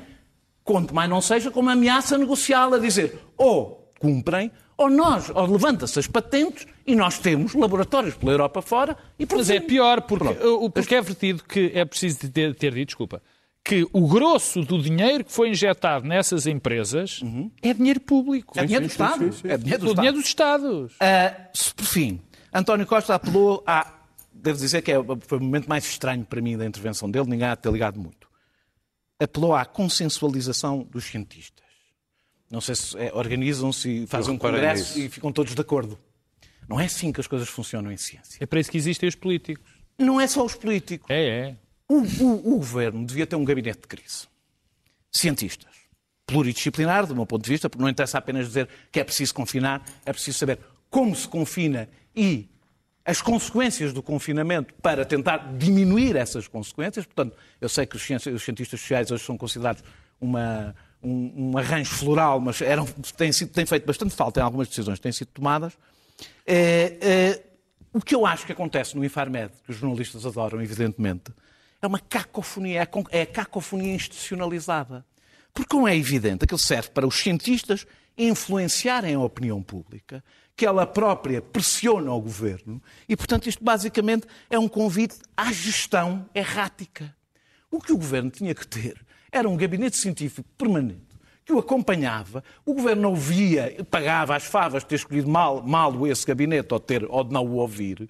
quanto mais não seja, como ameaça negocial, a dizer ou cumprem, ou nós, ou levanta-se as patentes e nós temos laboratórios pela Europa fora e Mas é produzimos. pior, porque, o- porque é vertido que é preciso ter, ter dito, desculpa, que o grosso do dinheiro que foi injetado nessas empresas é dinheiro público. É dinheiro do Estado. É dinheiro do dinheiro dos Estados. Se, por fim, António Costa apelou a. Devo dizer que é, foi o momento mais estranho para mim da intervenção dele, ninguém há de ter ligado muito. Apelou à consensualização dos cientistas. Não sei se é, organizam-se e fazem um congresso nisso. e ficam todos de acordo. Não é assim que as coisas funcionam em ciência. É para isso que existem os políticos. Não é só os políticos. É, é. O, o- o governo devia ter um gabinete de crise. Cientistas. Pluridisciplinar, do meu ponto de vista, porque não interessa apenas dizer que é preciso confinar, é preciso saber como se confina e as consequências do confinamento para tentar diminuir essas consequências. Portanto, eu sei que os cientistas sociais hoje são considerados uma- um, um arranjo floral, mas eram, têm, sido, têm feito bastante falta em algumas decisões que têm sido tomadas. É, é, o que eu acho que acontece no Infarmed, que os jornalistas adoram, evidentemente, é uma cacofonia, é é a cacofonia institucionalizada. Porque, como é evidente, aquilo serve para os cientistas influenciarem a opinião pública, que ela própria pressiona o governo, e, portanto, isto basicamente é um convite à gestão errática. O que o governo tinha que ter era um gabinete científico permanente que o acompanhava, o governo não via, pagava as favas de ter escolhido mal, mal esse gabinete ou, ter, ou de não o ouvir,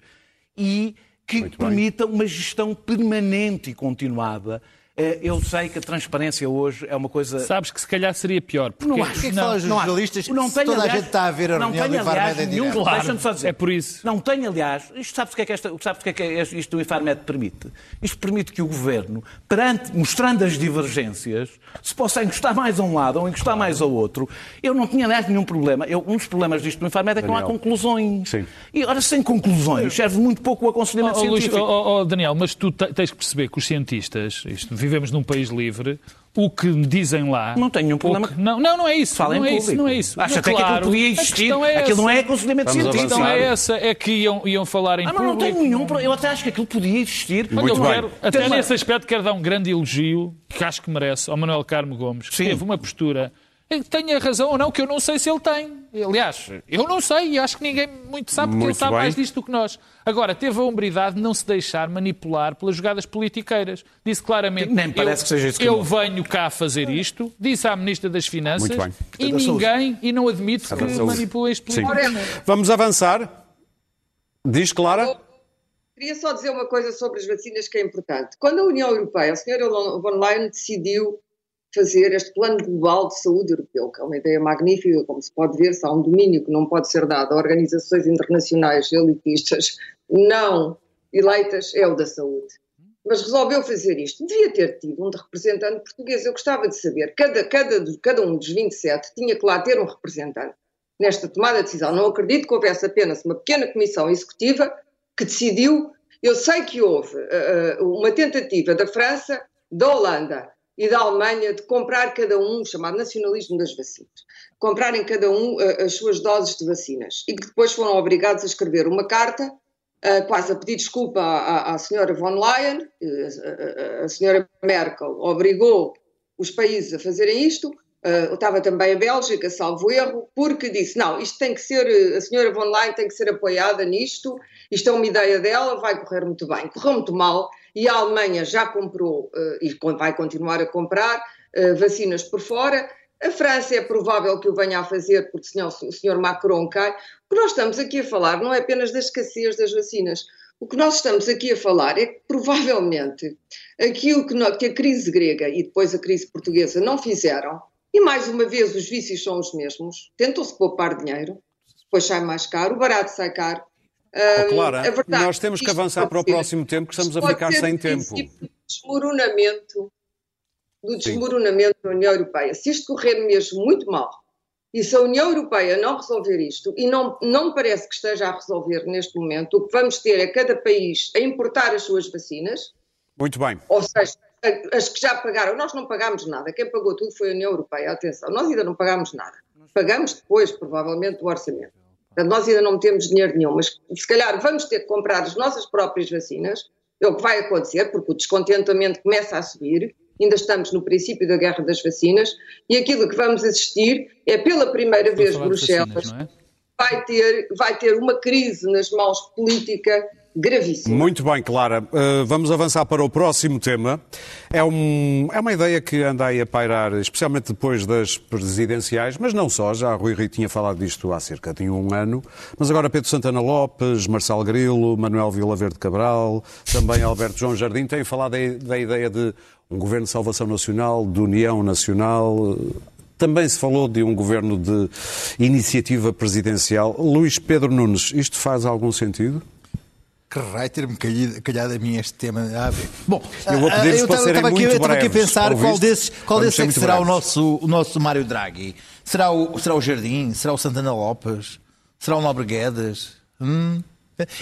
e que permita uma gestão permanente e continuada. Eh, Eu sei que a transparência hoje é uma coisa. Sabes que se calhar seria pior. Porque Não acho. Que Não, os não jornalistas Não se tenho, toda a aliás- gente está a ver a não reunião do Infarmed em nenhum- direto? Deixa-me só dizer. É por isso. Não tem, aliás, isto sabes o que é que, esta, sabes o que, é que é isto do Infarmed permite? Isto permite que o governo, perante, mostrando as divergências, se possa encostar mais a um lado ou encostar mais ao outro. Eu não tinha, aliás, nenhum problema. Eu, um dos problemas disto do Infarmed é que não há Daniel. conclusões. Sim. E, ora, sem conclusões, serve muito pouco o aconselhamento Oh, Luís, científico. oh, oh, Daniel, mas tu te- tens que perceber que os cientistas, isto, vivemos num país livre, o que dizem lá. Não tenho nenhum problema. que- não, não, não é isso. Fala em não é isso, não é isso. Acha Mas, até que claro, aquilo podia existir. é aquilo não é aconselhamento Vamos A científico. questão é essa, é que iam, iam falar em Ah, mas não tenho nenhum problema. Eu até acho que aquilo podia existir. Muito eu bem. quero, Tem até uma- nesse aspecto, quero dar um grande elogio, que acho que merece, ao Manuel Carmo Gomes, que Sim. teve uma postura. Que Tenha razão ou não, que eu não sei se ele tem. Aliás, eu não sei e acho que ninguém muito sabe, porque Muito ele sabe bem. mais disto do que nós. Agora, teve a hombridade de não se deixar manipular pelas jogadas politiqueiras. Disse claramente: Nem parece eu, que seja isso que Eu não. venho cá fazer isto, disse à Ministra das Finanças e Da Saúde. ninguém, e não admite que isto Sim. politicamente. Vamos avançar. Diz Clara. Queria só dizer uma coisa sobre as vacinas que é importante. Quando a União Europeia, a senhora von Leyen decidiu fazer este plano global de saúde europeu, que é uma ideia magnífica, como se pode ver, se há um domínio que não pode ser dado a organizações internacionais elitistas não eleitas, é o da saúde. Mas resolveu fazer isto. Devia ter tido um representante português. Eu gostava de saber, cada, cada, cada um dos 27 tinha que lá ter um representante nesta tomada de decisão. Não acredito que houvesse apenas uma pequena comissão executiva que decidiu. Eu sei que houve uh, uma tentativa da França, da Holanda e da Alemanha de comprar cada um, chamado nacionalismo das vacinas, comprarem cada um uh, as suas doses de vacinas e que depois foram obrigados a escrever uma carta, uh, quase a pedir desculpa à, à, senhora von Leyen, a, a senhora Merkel obrigou os países a fazerem isto, Uh, estava também a Bélgica, salvo erro, porque disse: não, isto tem que ser, a senhora von Leyen tem que ser apoiada nisto, isto é uma ideia dela, vai correr muito bem. Correu muito mal e a Alemanha já comprou uh, e vai continuar a comprar uh, vacinas por fora. A França é provável que o venha a fazer porque senão o senhor Macron cai. O que nós estamos aqui a falar não é apenas da escassez das vacinas. O que nós estamos aqui a falar é que provavelmente aquilo que, que a crise grega e depois a crise portuguesa não fizeram e mais uma vez os vícios são os mesmos. Tentam-se poupar dinheiro, depois sai mais caro, o barato sai caro. Oh, Clara, verdade, nós temos que avançar para o próximo tempo, que estamos a ficar sem tempo. Do desmoronamento, do desmoronamento da União Europeia. Se isto correr mesmo muito mal, e se a União Europeia não resolver isto, e não, não parece que esteja a resolver neste momento, o que vamos ter é cada país a importar as suas vacinas. Muito bem. Ou seja, as que já pagaram, nós não pagámos nada, quem pagou tudo foi a União Europeia, atenção, nós ainda não pagámos nada, pagamos depois, provavelmente, o orçamento. Portanto, nós ainda não temos dinheiro nenhum, mas se calhar vamos ter que comprar as nossas próprias vacinas, é o que vai acontecer, porque o descontentamento começa a subir, ainda estamos no princípio da guerra das vacinas, e aquilo que vamos assistir é, pela primeira vez, Bruxelas vacinas, é? vai, ter, vai ter uma crise nas mãos política gravíssimo. Muito bem, Clara. Uh, vamos avançar para o próximo tema. É, um, é uma ideia que anda aí a pairar, especialmente depois das presidenciais, mas não só, já Rui Rio tinha falado disto há cerca de um ano, mas agora Pedro Santana Lopes, Marcelo Grilo, Manuel Vilaverde Cabral, também Alberto João Jardim têm falado da ideia de um governo de salvação nacional, de união nacional, também se falou de um governo de iniciativa presidencial. Luís Pedro Nunes, isto faz algum sentido? Que raio ter-me calhado, a mim este tema. Ah, bom, eu vou pedir para serem aqui, muito Eu estava aqui a pensar qual desses, qual desses é que será o nosso, o nosso Mário Draghi. Será o, será o Jardim? Será o Santana Lopes? Será o Nobre Guedes? Hum?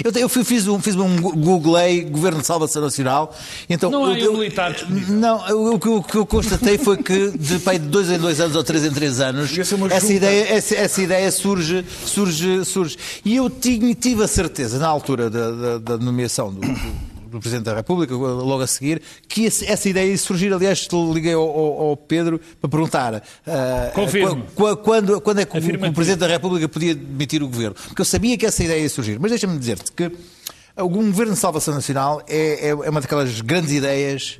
Eu, eu fiz, um, fiz um googlei Governo de Salvação Nacional. Então, não há um militar disponível. Não, o que eu, eu, constatei foi que de, de dois em dois anos ou três em três anos essa ideia, essa, essa, ideia surge, surge, surge. E eu tinha, tive a certeza, na altura da, da, da nomeação do, do do Presidente da República, logo a seguir, que essa ideia ia surgir. Aliás, liguei ao, ao, Pedro para perguntar uh, quando, quando é que o, o, Presidente da República podia demitir o governo. Porque eu sabia que essa ideia ia surgir. Mas deixa-me dizer-te que o governo de salvação nacional é, é, é uma daquelas grandes ideias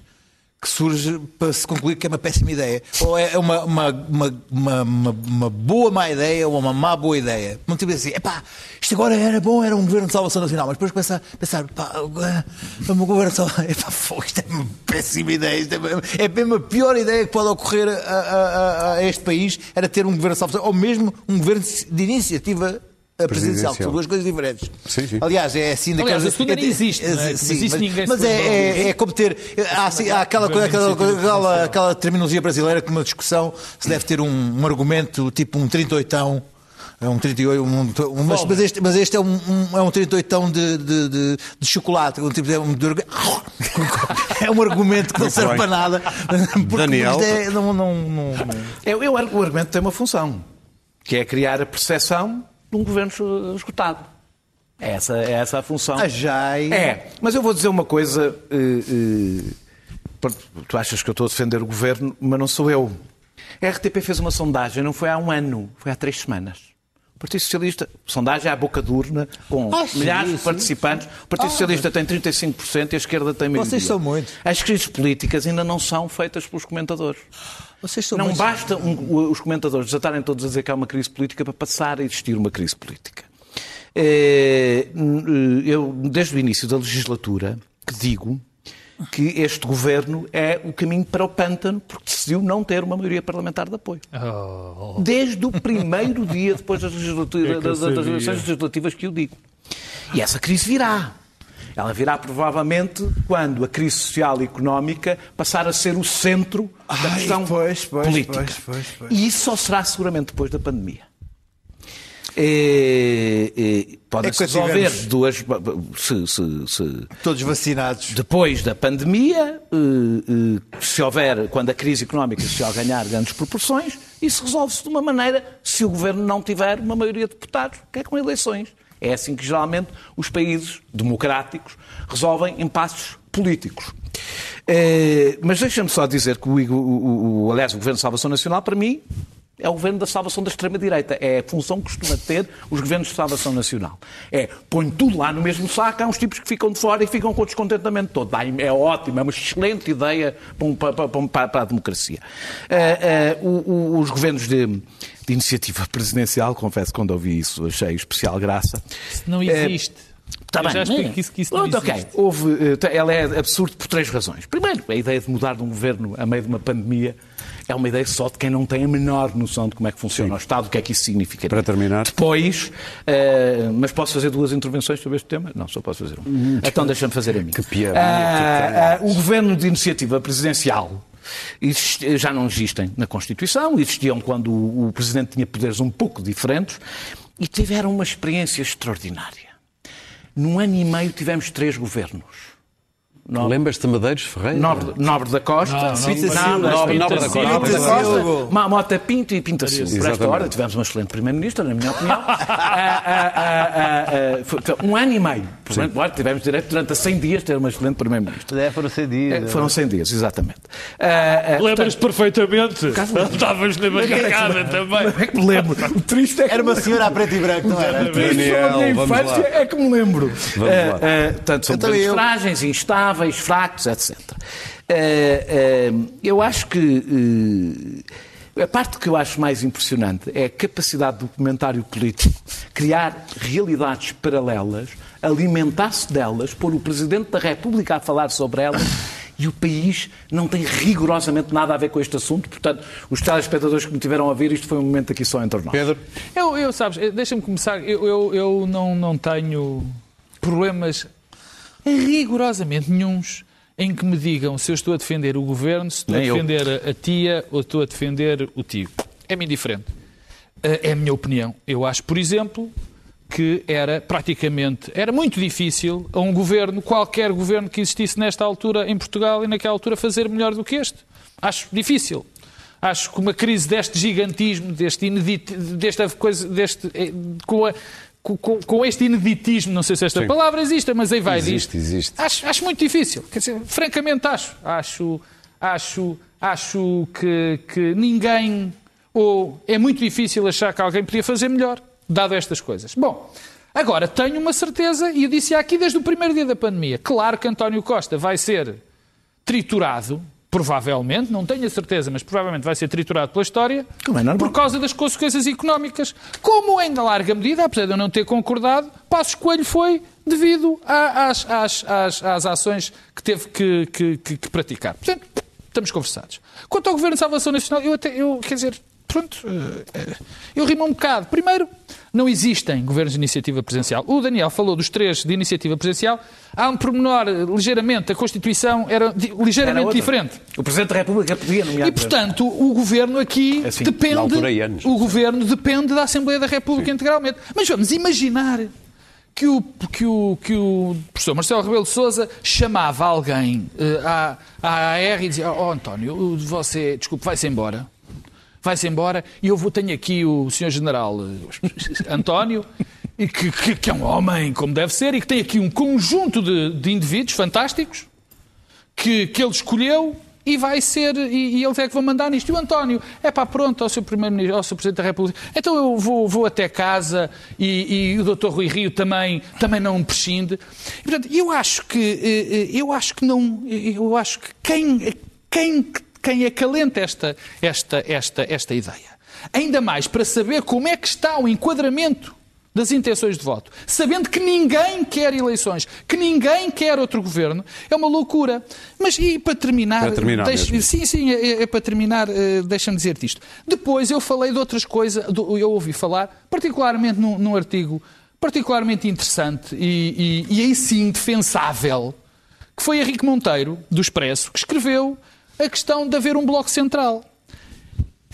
que surge para se concluir que é uma péssima ideia. Ou é uma, uma, uma, uma, boa má ideia ou uma má boa ideia. Não tipo assim, epá, isto agora era bom, era um governo de salvação nacional, mas depois começa a pensar, pá, é um governo de salvação, epá, isto é uma péssima ideia, isto é, é mesmo a pior ideia que pode ocorrer a, a, a, este país, era ter um governo de salvação, ou mesmo um governo de iniciativa presidencial, que são duas coisas diferentes. Sim, sim. Aliás, é assim daquelas. Aliás, tudo é, existe, é, é, sim, existe mas, ninguém mas é, é, é, como ter. Há, assim, há aquela, coisa, aquela, aquela, aquela, terminologia brasileira que uma discussão se deve ter um, um argumento tipo um 38 é um 38, um, um, mas, mas, este, mas este é um, um, é um 38 de, de, de, de chocolate, um tipo de, um, é um argumento que não serve para nada. Daniel. É, não, não, não, eu, eu, o argumento tem uma função, que é criar a percepção de um governo esgotado. É essa, é essa a função. A JAI... É, mas eu vou dizer uma coisa. Uh, uh, tu achas que eu estou a defender o governo, mas não sou eu. A RTP fez uma sondagem, não foi há um ano, foi há três semanas. O Partido Socialista, sondagem à boca de urna, com ah, milhares de participantes. O Partido ah, Socialista tem 35% e a esquerda tem meio. Vocês são muitos. As crises políticas ainda não são feitas pelos comentadores. não muitos. basta um, os comentadores desatarem todos a dizer que há uma crise política para passar a existir uma crise política. É, eu, desde o início da legislatura, que digo que este governo é o caminho para o pântano, porque decidiu não ter uma maioria parlamentar de apoio. Oh. Desde o primeiro dia depois das, é das, das eleições legislativas que eu digo. E essa crise virá. Ela virá provavelmente quando a crise social e económica passar a ser o centro da questão pois, pois, política. Pois, e isso só será seguramente depois da pandemia. É, é, podem se resolver duas. Se, se, se, Todos vacinados. Depois da pandemia, eh, eh, se houver, quando a crise económica social ganhar grandes proporções, isso resolve-se de uma maneira se o governo não tiver uma maioria de deputados, que é com eleições. É assim que geralmente os países democráticos resolvem impasses políticos. Eh, mas deixa-me só dizer que o, o, o, o, aliás, o Governo de Salvação Nacional, para mim, é o governo da salvação da extrema-direita. É a função que costuma ter os governos de salvação nacional. É, põe tudo lá no mesmo saco, há uns tipos que ficam de fora e ficam com o descontentamento todo. É ótimo, é uma excelente ideia para, para, para, a democracia. Uh, uh, os governos de, de, iniciativa presidencial, confesso, quando ouvi isso, achei especial graça. Isso não existe. Uh, Tá bem, já explico que isso, que isso não Pronto, existe. ok. Houve, ela é absurdo por três razões. Primeiro, a ideia de mudar de um governo a meio de uma pandemia é uma ideia só de quem não tem a menor noção de como é que funciona Sim. o Estado, o que é que isso significa. Para terminar. Depois, uh, mas posso fazer duas intervenções sobre este tema? Não, só posso fazer uma. Hum, então deixa-me fazer a minha. Que piada. Uh, uh, o governo de iniciativa presidencial já não existem na Constituição, existiam quando o Presidente tinha poderes um pouco diferentes e tiveram uma experiência extraordinária. Num ano e meio tivemos três governos. Lembras-te de Medeiros Ferreira? Nobre, Nobre da Costa, não, não, Pinta Silva, Nobre, Nobre da Costa, Costa, Mamota Pinto e Pinta Silva. Por esta hora tivemos um excelente Primeiro-Ministro, na minha opinião. Ah, ah, ah, um ano e meio. Portanto, tivemos direito durante 100 dias ter um excelente Primeiro-Ministro. É, foram 100 dias. É, foram 100 dias, exatamente. Lembras-te perfeitamente. Estavas na barricada também. É que me lembro. O triste é que Era uma senhora a preto e branco, não era? O triste da minha infância é que me lembro. Portanto, são governos frágeis, instáveis, fracos, etc. Eu acho que a parte que eu acho mais impressionante é a capacidade do comentário político criar realidades paralelas, alimentar-se delas, pôr o Presidente da República a falar sobre elas e o país não tem rigorosamente nada a ver com este assunto. Portanto, os telespectadores que me tiveram a ver, isto foi um momento aqui só entre nós. Pedro? Eu, eu sabes, deixa-me começar. Eu, eu, eu não, não tenho problemas rigorosamente nenhums em que me digam se eu estou a defender o governo, se estou Nem a defender eu. a tia ou estou a defender o tio. É-me indiferente. É a minha opinião. Eu acho, por exemplo, que era praticamente, era muito difícil a um governo, qualquer governo que existisse nesta altura em Portugal e naquela altura, fazer melhor do que este. Acho difícil. Acho que uma crise deste gigantismo, deste inedito, desta coisa, deste, eh, com a, com, com, este ineditismo, não sei se esta Sim. palavra existe, mas aí vai Existe, disto. existe. Acho, acho muito difícil. Quer dizer, francamente acho. Acho, acho, acho que, que ninguém, ou é muito difícil achar que alguém podia fazer melhor, dado estas coisas. Bom, agora tenho uma certeza, e eu disse aqui desde o primeiro dia da pandemia, claro que António Costa vai ser triturado provavelmente, não tenho a certeza, mas provavelmente vai ser triturado pela história é por causa das consequências económicas. Como em larga medida, apesar de eu não ter concordado, Passos Coelho foi devido às, às, às, às ações que teve que, que, que, que, praticar. Portanto, estamos conversados. Quanto ao Governo de Salvação Nacional, eu, até, eu quer dizer, pronto, eh, eh, eu rimo um bocado. Primeiro, não existem governos de iniciativa presidencial. O Daniel falou dos três de iniciativa presidencial. Há um pormenor eh, ligeiramente, a Constituição era ligeiramente era diferente. O Presidente da República podia nomear. E, portanto, o governo aqui assim, depende. O governo depende da Assembleia da República Sim. integralmente. Mas vamos imaginar que o, que o, que o professor Marcelo Rebelo de Souza chamava alguém uh, à, à AR e dizia: Oh, António, você, desculpe, vai-se embora vai-se embora e eu vou, tenho aqui o senhor general eh, António, e que, que, que, é um homem como deve ser e que tem aqui um conjunto de, de indivíduos fantásticos que, que ele escolheu e vai ser, e, e eles é que vão mandar nisto. E o António, é pá, pronto, ao seu Primeiro-Ministro, ao seu Presidente da República, então eu vou, vou até casa e, e o Dr. Rui Rio também, também não prescinde. E, portanto, eu acho que, eh, eh, eu acho que não, eu acho que quem, quem quem acalenta esta, esta, esta, esta ideia. Ainda mais para saber como é que está o enquadramento das intenções de voto, sabendo que ninguém quer eleições, que ninguém quer outro governo, é uma loucura. Mas e para terminar, para terminar deixe, sim, sim, é, é para terminar, uh, deixa-me dizer-te isto. Depois eu falei de outras coisas, eu ouvi falar, particularmente num, num artigo particularmente interessante e, e, e aí sim defensável, que foi Henrique Monteiro, do Expresso, que escreveu a questão de haver um bloco central.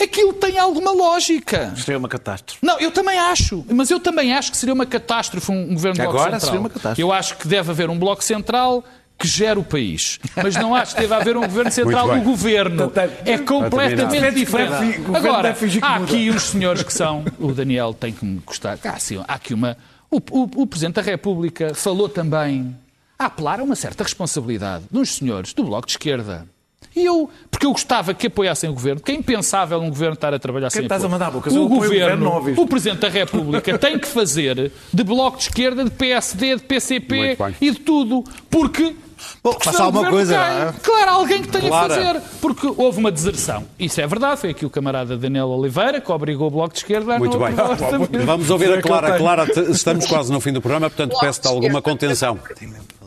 Aquilo tem alguma lógica. Seria uma catástrofe. Não, eu também acho. Mas eu também acho que seria uma catástrofe um, governo de bloco Agora central. seria uma catástrofe. Eu acho que deve haver um bloco central que gera o país. Mas não acho que deve haver um governo central. O governo é completamente diferente. Agora, há aqui uns senhores que são... O Daniel tem que me gostar. Há, sim, há aqui uma... O, o, o Presidente da República falou também a apelar a uma certa responsabilidade dos senhores do Bloco de Esquerda. E eu, porque eu gostava que apoiassem o governo, que é impensável um governo estar a trabalhar sem estás a apoio. mandar bocas? O o governo, governo, não ouviste? o Presidente da República tem que fazer de Bloco de Esquerda, de PSD, de PCP e de tudo, porque Bom, o alguma governo coisa, é? Claro, há alguém que tenha Clara. a fazer, porque houve uma deserção. Isso é verdade, foi aqui o camarada Daniel Oliveira que obrigou o Bloco de Esquerda a Muito bem. o. Vamos ouvir a Clara. Clara, estamos quase no fim do programa, portanto peço-te alguma contenção.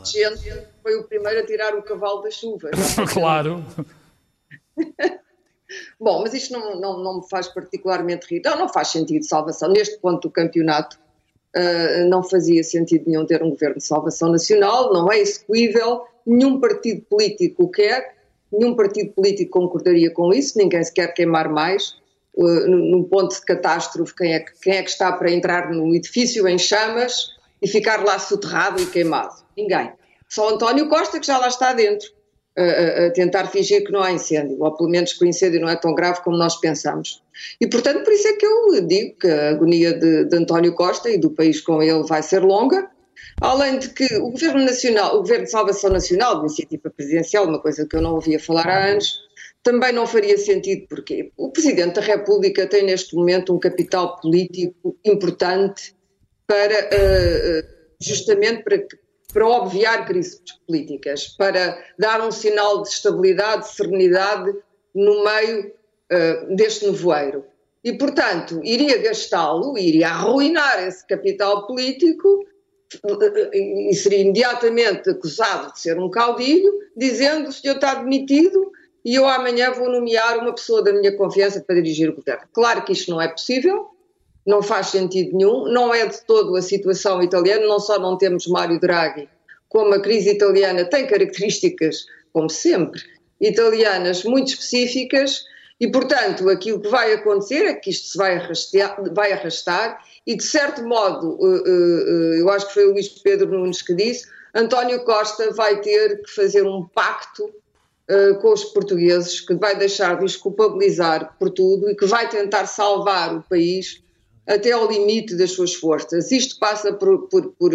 Gente, foi o primeiro a tirar o cavalo da chuva. Claro. Bom, mas isto não, não, não me faz particularmente rir. Não, não faz sentido salvação. Neste ponto do campeonato, ah, não fazia sentido nenhum ter um governo de salvação nacional, não é execuível, nenhum partido político o quer, nenhum partido político concordaria com isso, ninguém se quer queimar mais. Ah, num num ponto de catástrofe, quem é, que, quem é que está para entrar no edifício em chamas e ficar lá soterrado e queimado? Ninguém. Só António Costa, que já lá está dentro a, a- tentar fingir que não há incêndio, ou pelo menos que o incêndio não é tão grave como nós pensamos. E, portanto, por isso é que eu digo que a agonia de, de António Costa e do país com ele vai ser longa, além de que o Governo Nacional, o Governo de Salvação Nacional, de iniciativa presidencial, uma coisa que eu não ouvia falar há anos, também não faria sentido, porque o Presidente da República tem neste momento um capital político importante para eh, eh, justamente para, que- para obviar crises políticas, para dar um sinal de estabilidade, de serenidade no meio eh, deste nevoeiro. E, portanto, iria gastá-lo, iria arruinar esse capital político eh, e seria imediatamente acusado de ser um caudilho, dizendo o senhor está demitido e eu amanhã vou nomear uma pessoa da minha confiança para dirigir o governo. Claro que isto não é possível, não faz sentido nenhum, não é de todo a situação italiana, não só não temos Mário Draghi, como a crise italiana tem características, como sempre, italianas muito específicas. E, portanto, aquilo que vai acontecer é que isto se vai arrastar, vai arrastar. E, de certo modo, eh, eh, eh, eu acho que foi o Luís Pedro Nunes que disse, António Costa vai ter que fazer um pacto com os portugueses, que vai deixar de os culpabilizar por tudo e que vai tentar salvar o país até ao limite das suas forças. Isto passa por, por- por,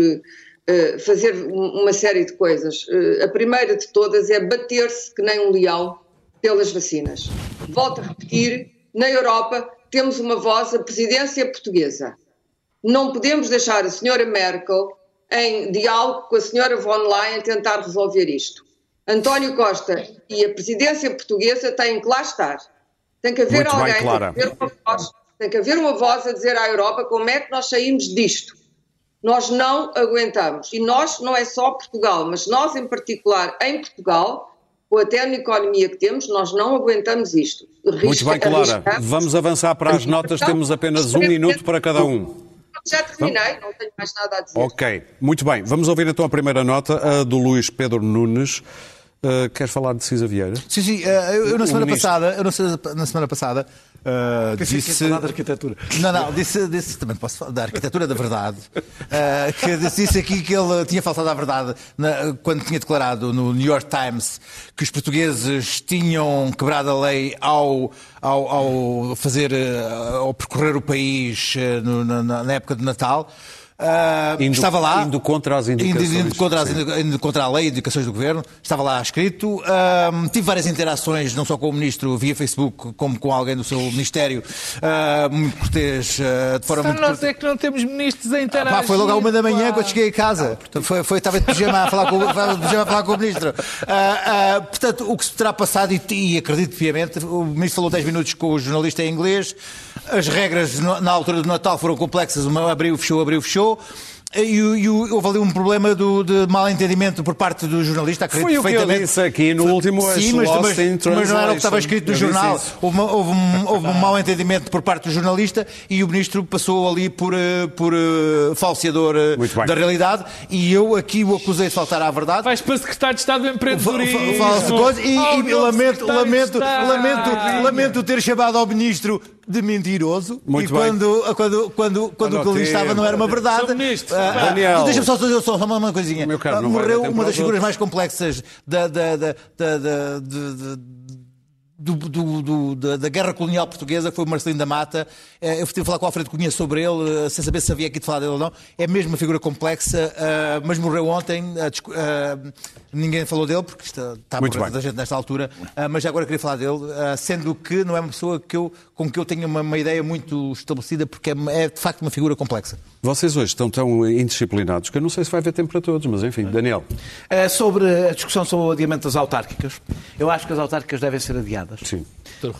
eh, fazer um- uma série de coisas. Eh, a primeira de todas é bater-se que nem um leão pelas vacinas. Volto a repetir, na Europa temos uma voz, a presidência portuguesa. Não podemos deixar a senhora Merkel em diálogo com a senhora von Leyen tentar resolver isto. António Costa e a presidência portuguesa têm que lá estar. Tem que haver Muito bem, alguém, Clara. tem, que uma voz, tem que haver uma voz a dizer à Europa como é que nós saímos disto. Nós não aguentamos. E nós, não é só Portugal, mas nós em particular, em Portugal, com a economia que temos, nós não aguentamos isto. Muito Risca- bem, Clara. Vamos avançar para as notas, temos apenas um minuto para cada um. Já terminei, não tenho mais nada a dizer. Ok, muito bem. Vamos ouvir então a primeira nota, a do Luís Pedro Nunes. Uh, queres falar de Cisa Vieira? Sim, sim. eh, eu, eu na semana ministro. passada, eu na, se- na semana passada eh, Pensei que disse. falar de arquitetura. Não, não, disse, disse também posso falar da arquitetura da verdade. eh, que disse aqui que ele tinha faltado à verdade na- quando tinha declarado no New York Times que os portugueses tinham quebrado a lei ao, ao, ao fazer, ao percorrer o país no- na- na época de Natal. Ah, Indo- estava lá. indo contra as indicações. indo contra, as, indo contra a lei e indicações do governo, estava lá escrito. Ahm, tive várias interações, não só com o ministro via Facebook, como com alguém do seu ministério, ah, muito cortês, ah, de forma Só muito nós cortês. é que não temos ministros a interagir. Pá, foi logo à uma da manhã pá. quando cheguei a casa. Portanto, foi, foi, estava de pijama a falar com, a falar com o ministro. Ah, ah, portanto, o que se terá passado, e, e acredito piamente, o ministro falou 10 minutos com o jornalista em inglês, as regras no- na altura do Natal foram complexas, uma abriu, fechou, abriu, fechou. E, e houve ali um problema do, de mal entendimento por parte do jornalista. acredito Foi o que eu perfeitamente. disse aqui no último Sim, as mas, mas, mas não era o que estava escrito no Eu jornal. Houve, uma- houve um, houve um mau entendimento por parte do jornalista e o ministro passou ali por, eh, por eh, falseador bem. da realidade e eu aqui o acusei de faltar à verdade. Vais para secretário de Estado do Empreendedorismo. Fala-se de coisas e, Oh, e lamento, lamento, lamento, lamento ter chamado ao ministro de mentiroso Muito e bem. quando, quando, quando, quando o que ele estava não era uma verdade. Sr. Ministro, Ah, ah, Daniel. Deixa-me só dizer só, só uma uma coisinha. Meu caro, Ah, não Morreu uma das figuras mais complexas da, da, da, da, da- de- do- do- do- da, da guerra colonial portuguesa, foi o Marcelino da Mata. Eh, Eu estive a falar com o Alfredo Cunha sobre ele, eh, sem saber se havia aqui de falar dele ou não. É mesmo uma figura complexa, mas morreu ontem. Eh, eh, ninguém falou dele, porque está, está a Muito bem. da gente nesta altura. Eh, Mas já agora queria falar dele, eh, sendo que não é uma pessoa que eu, com que eu tenho uma, uma ideia muito estabelecida, porque é, é de facto uma figura complexa. Vocês hoje estão tão indisciplinados que eu não sei se vai haver tempo para todos, mas enfim, Daniel. Eh, Sobre a discussão sobre o adiamento das autárquicas, eu acho que as autárquicas devem ser adiadas. Sim.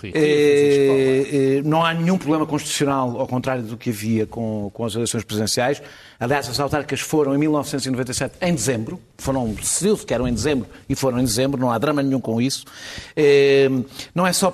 Eh, eh, não há nenhum problema constitucional, ao contrário do que havia com, com as eleições presidenciais. Aliás, as autárquicas foram em 1997, em dezembro. Foram, decidiu-se que eram em dezembro e foram em dezembro, não há drama nenhum com isso. Eh, não é só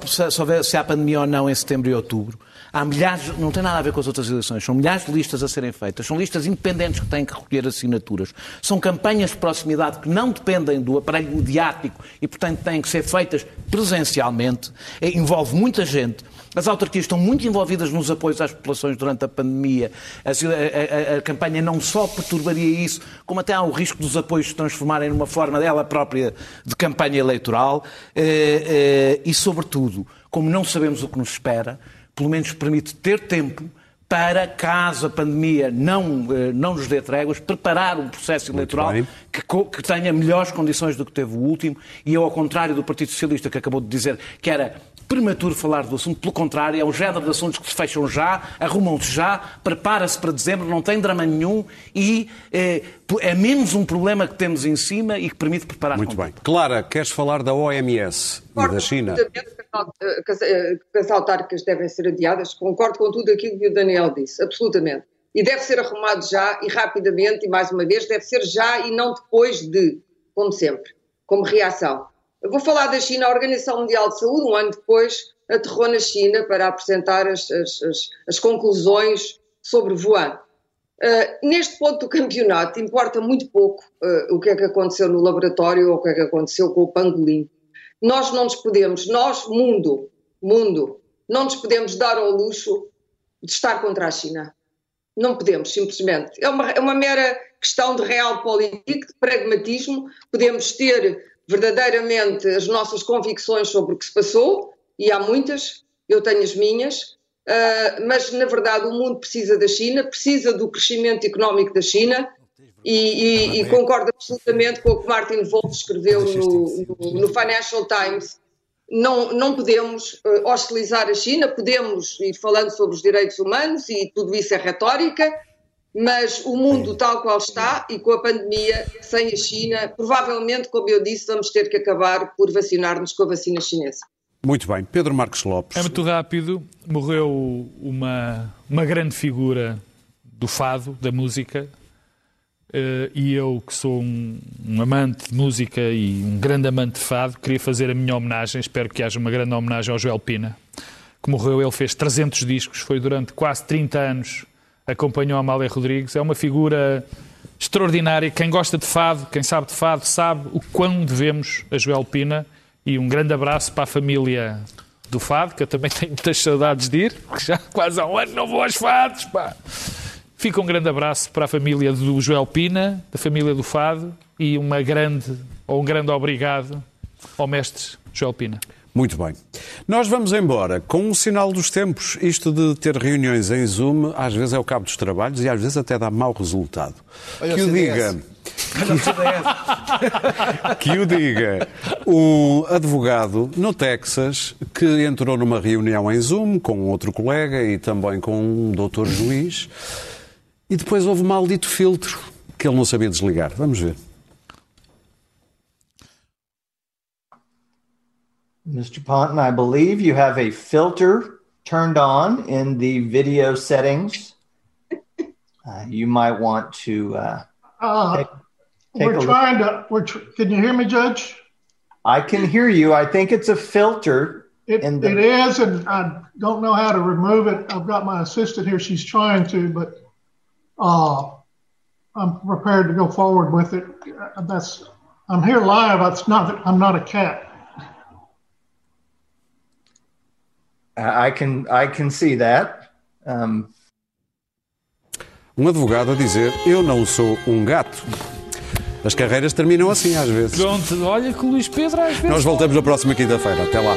se há pandemia ou não em setembro e outubro. Há milhares, não tem nada a ver com as outras eleições, são milhares de listas a serem feitas, são listas independentes que têm que recolher assinaturas, são campanhas de proximidade que não dependem do aparelho mediático e, portanto, têm que ser feitas presencialmente, Eh, envolve muita gente. As autarquias estão muito envolvidas nos apoios às populações durante a pandemia. A, a- a- a campanha não só perturbaria isso, como até há o risco dos apoios se transformarem numa forma dela própria de campanha eleitoral. Eh, eh, E, sobretudo, como não sabemos o que nos espera, pelo menos permite ter tempo para, caso a pandemia não, eh, não nos dê tréguas, preparar um processo eleitoral bem. que, que tenha melhores condições do que teve o último, e eu, ao contrário do Partido Socialista, que acabou de dizer que era prematuro falar do assunto, pelo contrário, é um género de assuntos que se fecham já, arrumam-se já, prepara-se para dezembro, não tem drama nenhum e eh, é menos um problema que temos em cima e que permite preparar Muito bem. Clara, queres falar da OMS e da China? Eh, eh, que as autárquicas devem ser adiadas. Concordo com tudo aquilo que o Daniel disse, absolutamente. E deve ser arrumado já e rapidamente, e mais uma vez, deve ser já e não depois de, como sempre, como reação. Eu vou falar da China, a Organização Mundial de Saúde, um ano depois, aterrou na China para apresentar as, as- as- as conclusões sobre Wuhan. Uh, neste ponto do campeonato, importa muito pouco uh, o que é que aconteceu no laboratório ou o que é que aconteceu com o pangolim. Nós não nos podemos, nós, mundo, mundo, não nos podemos dar ao luxo de estar contra a China. Não podemos, simplesmente. É uma, é uma mera questão de realpolitik, de pragmatismo. Podemos ter verdadeiramente as nossas convicções sobre o que se passou, e há muitas, eu tenho as minhas, Uh, mas na verdade o mundo precisa da China, precisa do crescimento económico da China e, e, e concordo absolutamente com o que Martin Wolf escreveu no, no, no Financial Times. Não, não podemos uh, hostilizar a China, podemos ir falando sobre os direitos humanos e tudo isso é retórica, mas o mundo tal qual está e com a pandemia, sem a China, provavelmente, como eu disse, vamos ter que acabar por vacinar-nos com a vacina chinesa. Muito bem. Pedro Marcos Lopes. É muito rápido. Morreu uma, uma grande figura do fado, da música. Eh, e eu, que sou um, um amante de música e um grande amante de fado, queria fazer a minha homenagem. Espero que haja uma grande homenagem ao Joel Pina, que morreu. Ele fez 300 discos, foi durante quase 30 anos, acompanhou Amália Rodrigues. É uma figura extraordinária. Quem gosta de fado, quem sabe de fado, sabe o quão devemos a Joel Pina. E um grande abraço para a família do Fado, que eu também tenho muitas saudades de ir, porque já quase há um ano não vou aos Fados, pá. Fica um grande abraço para a família do Joel Pina, da família do Fado, e uma grande, ou um grande obrigado ao mestre Joel Pina. Muito bem. Nós vamos embora com um sinal dos tempos. Isto de ter reuniões em Zoom, às vezes é o cabo dos trabalhos e às vezes até dá mau resultado. Olha que o diga. que o diga um advogado no Texas que entrou numa reunião em Zoom com outro colega e também com um doutor juiz e depois houve um maldito filtro que ele não sabia desligar. Vamos ver. Mr. Ponton, I believe you have a filter turned on in the video settings. Uh, you might want to. Uh, Uh, Take- take we're look. trying to, we're, tr- can you hear me, Judge? I can hear you. I think it's a filter. It, the- it is, and I don't know how to remove it. I've got my assistant here. She's trying to, but uh, I'm prepared to go forward with it. That's, I'm here live. It's not, I'm not a cat. I can I can see that. Um, Um advogado a dizer: Eu não sou um gato. As carreiras terminam assim às vezes. Pronto, olha que o Luís Pedro às vezes. Nós voltamos na próxima quinta-feira. Até lá.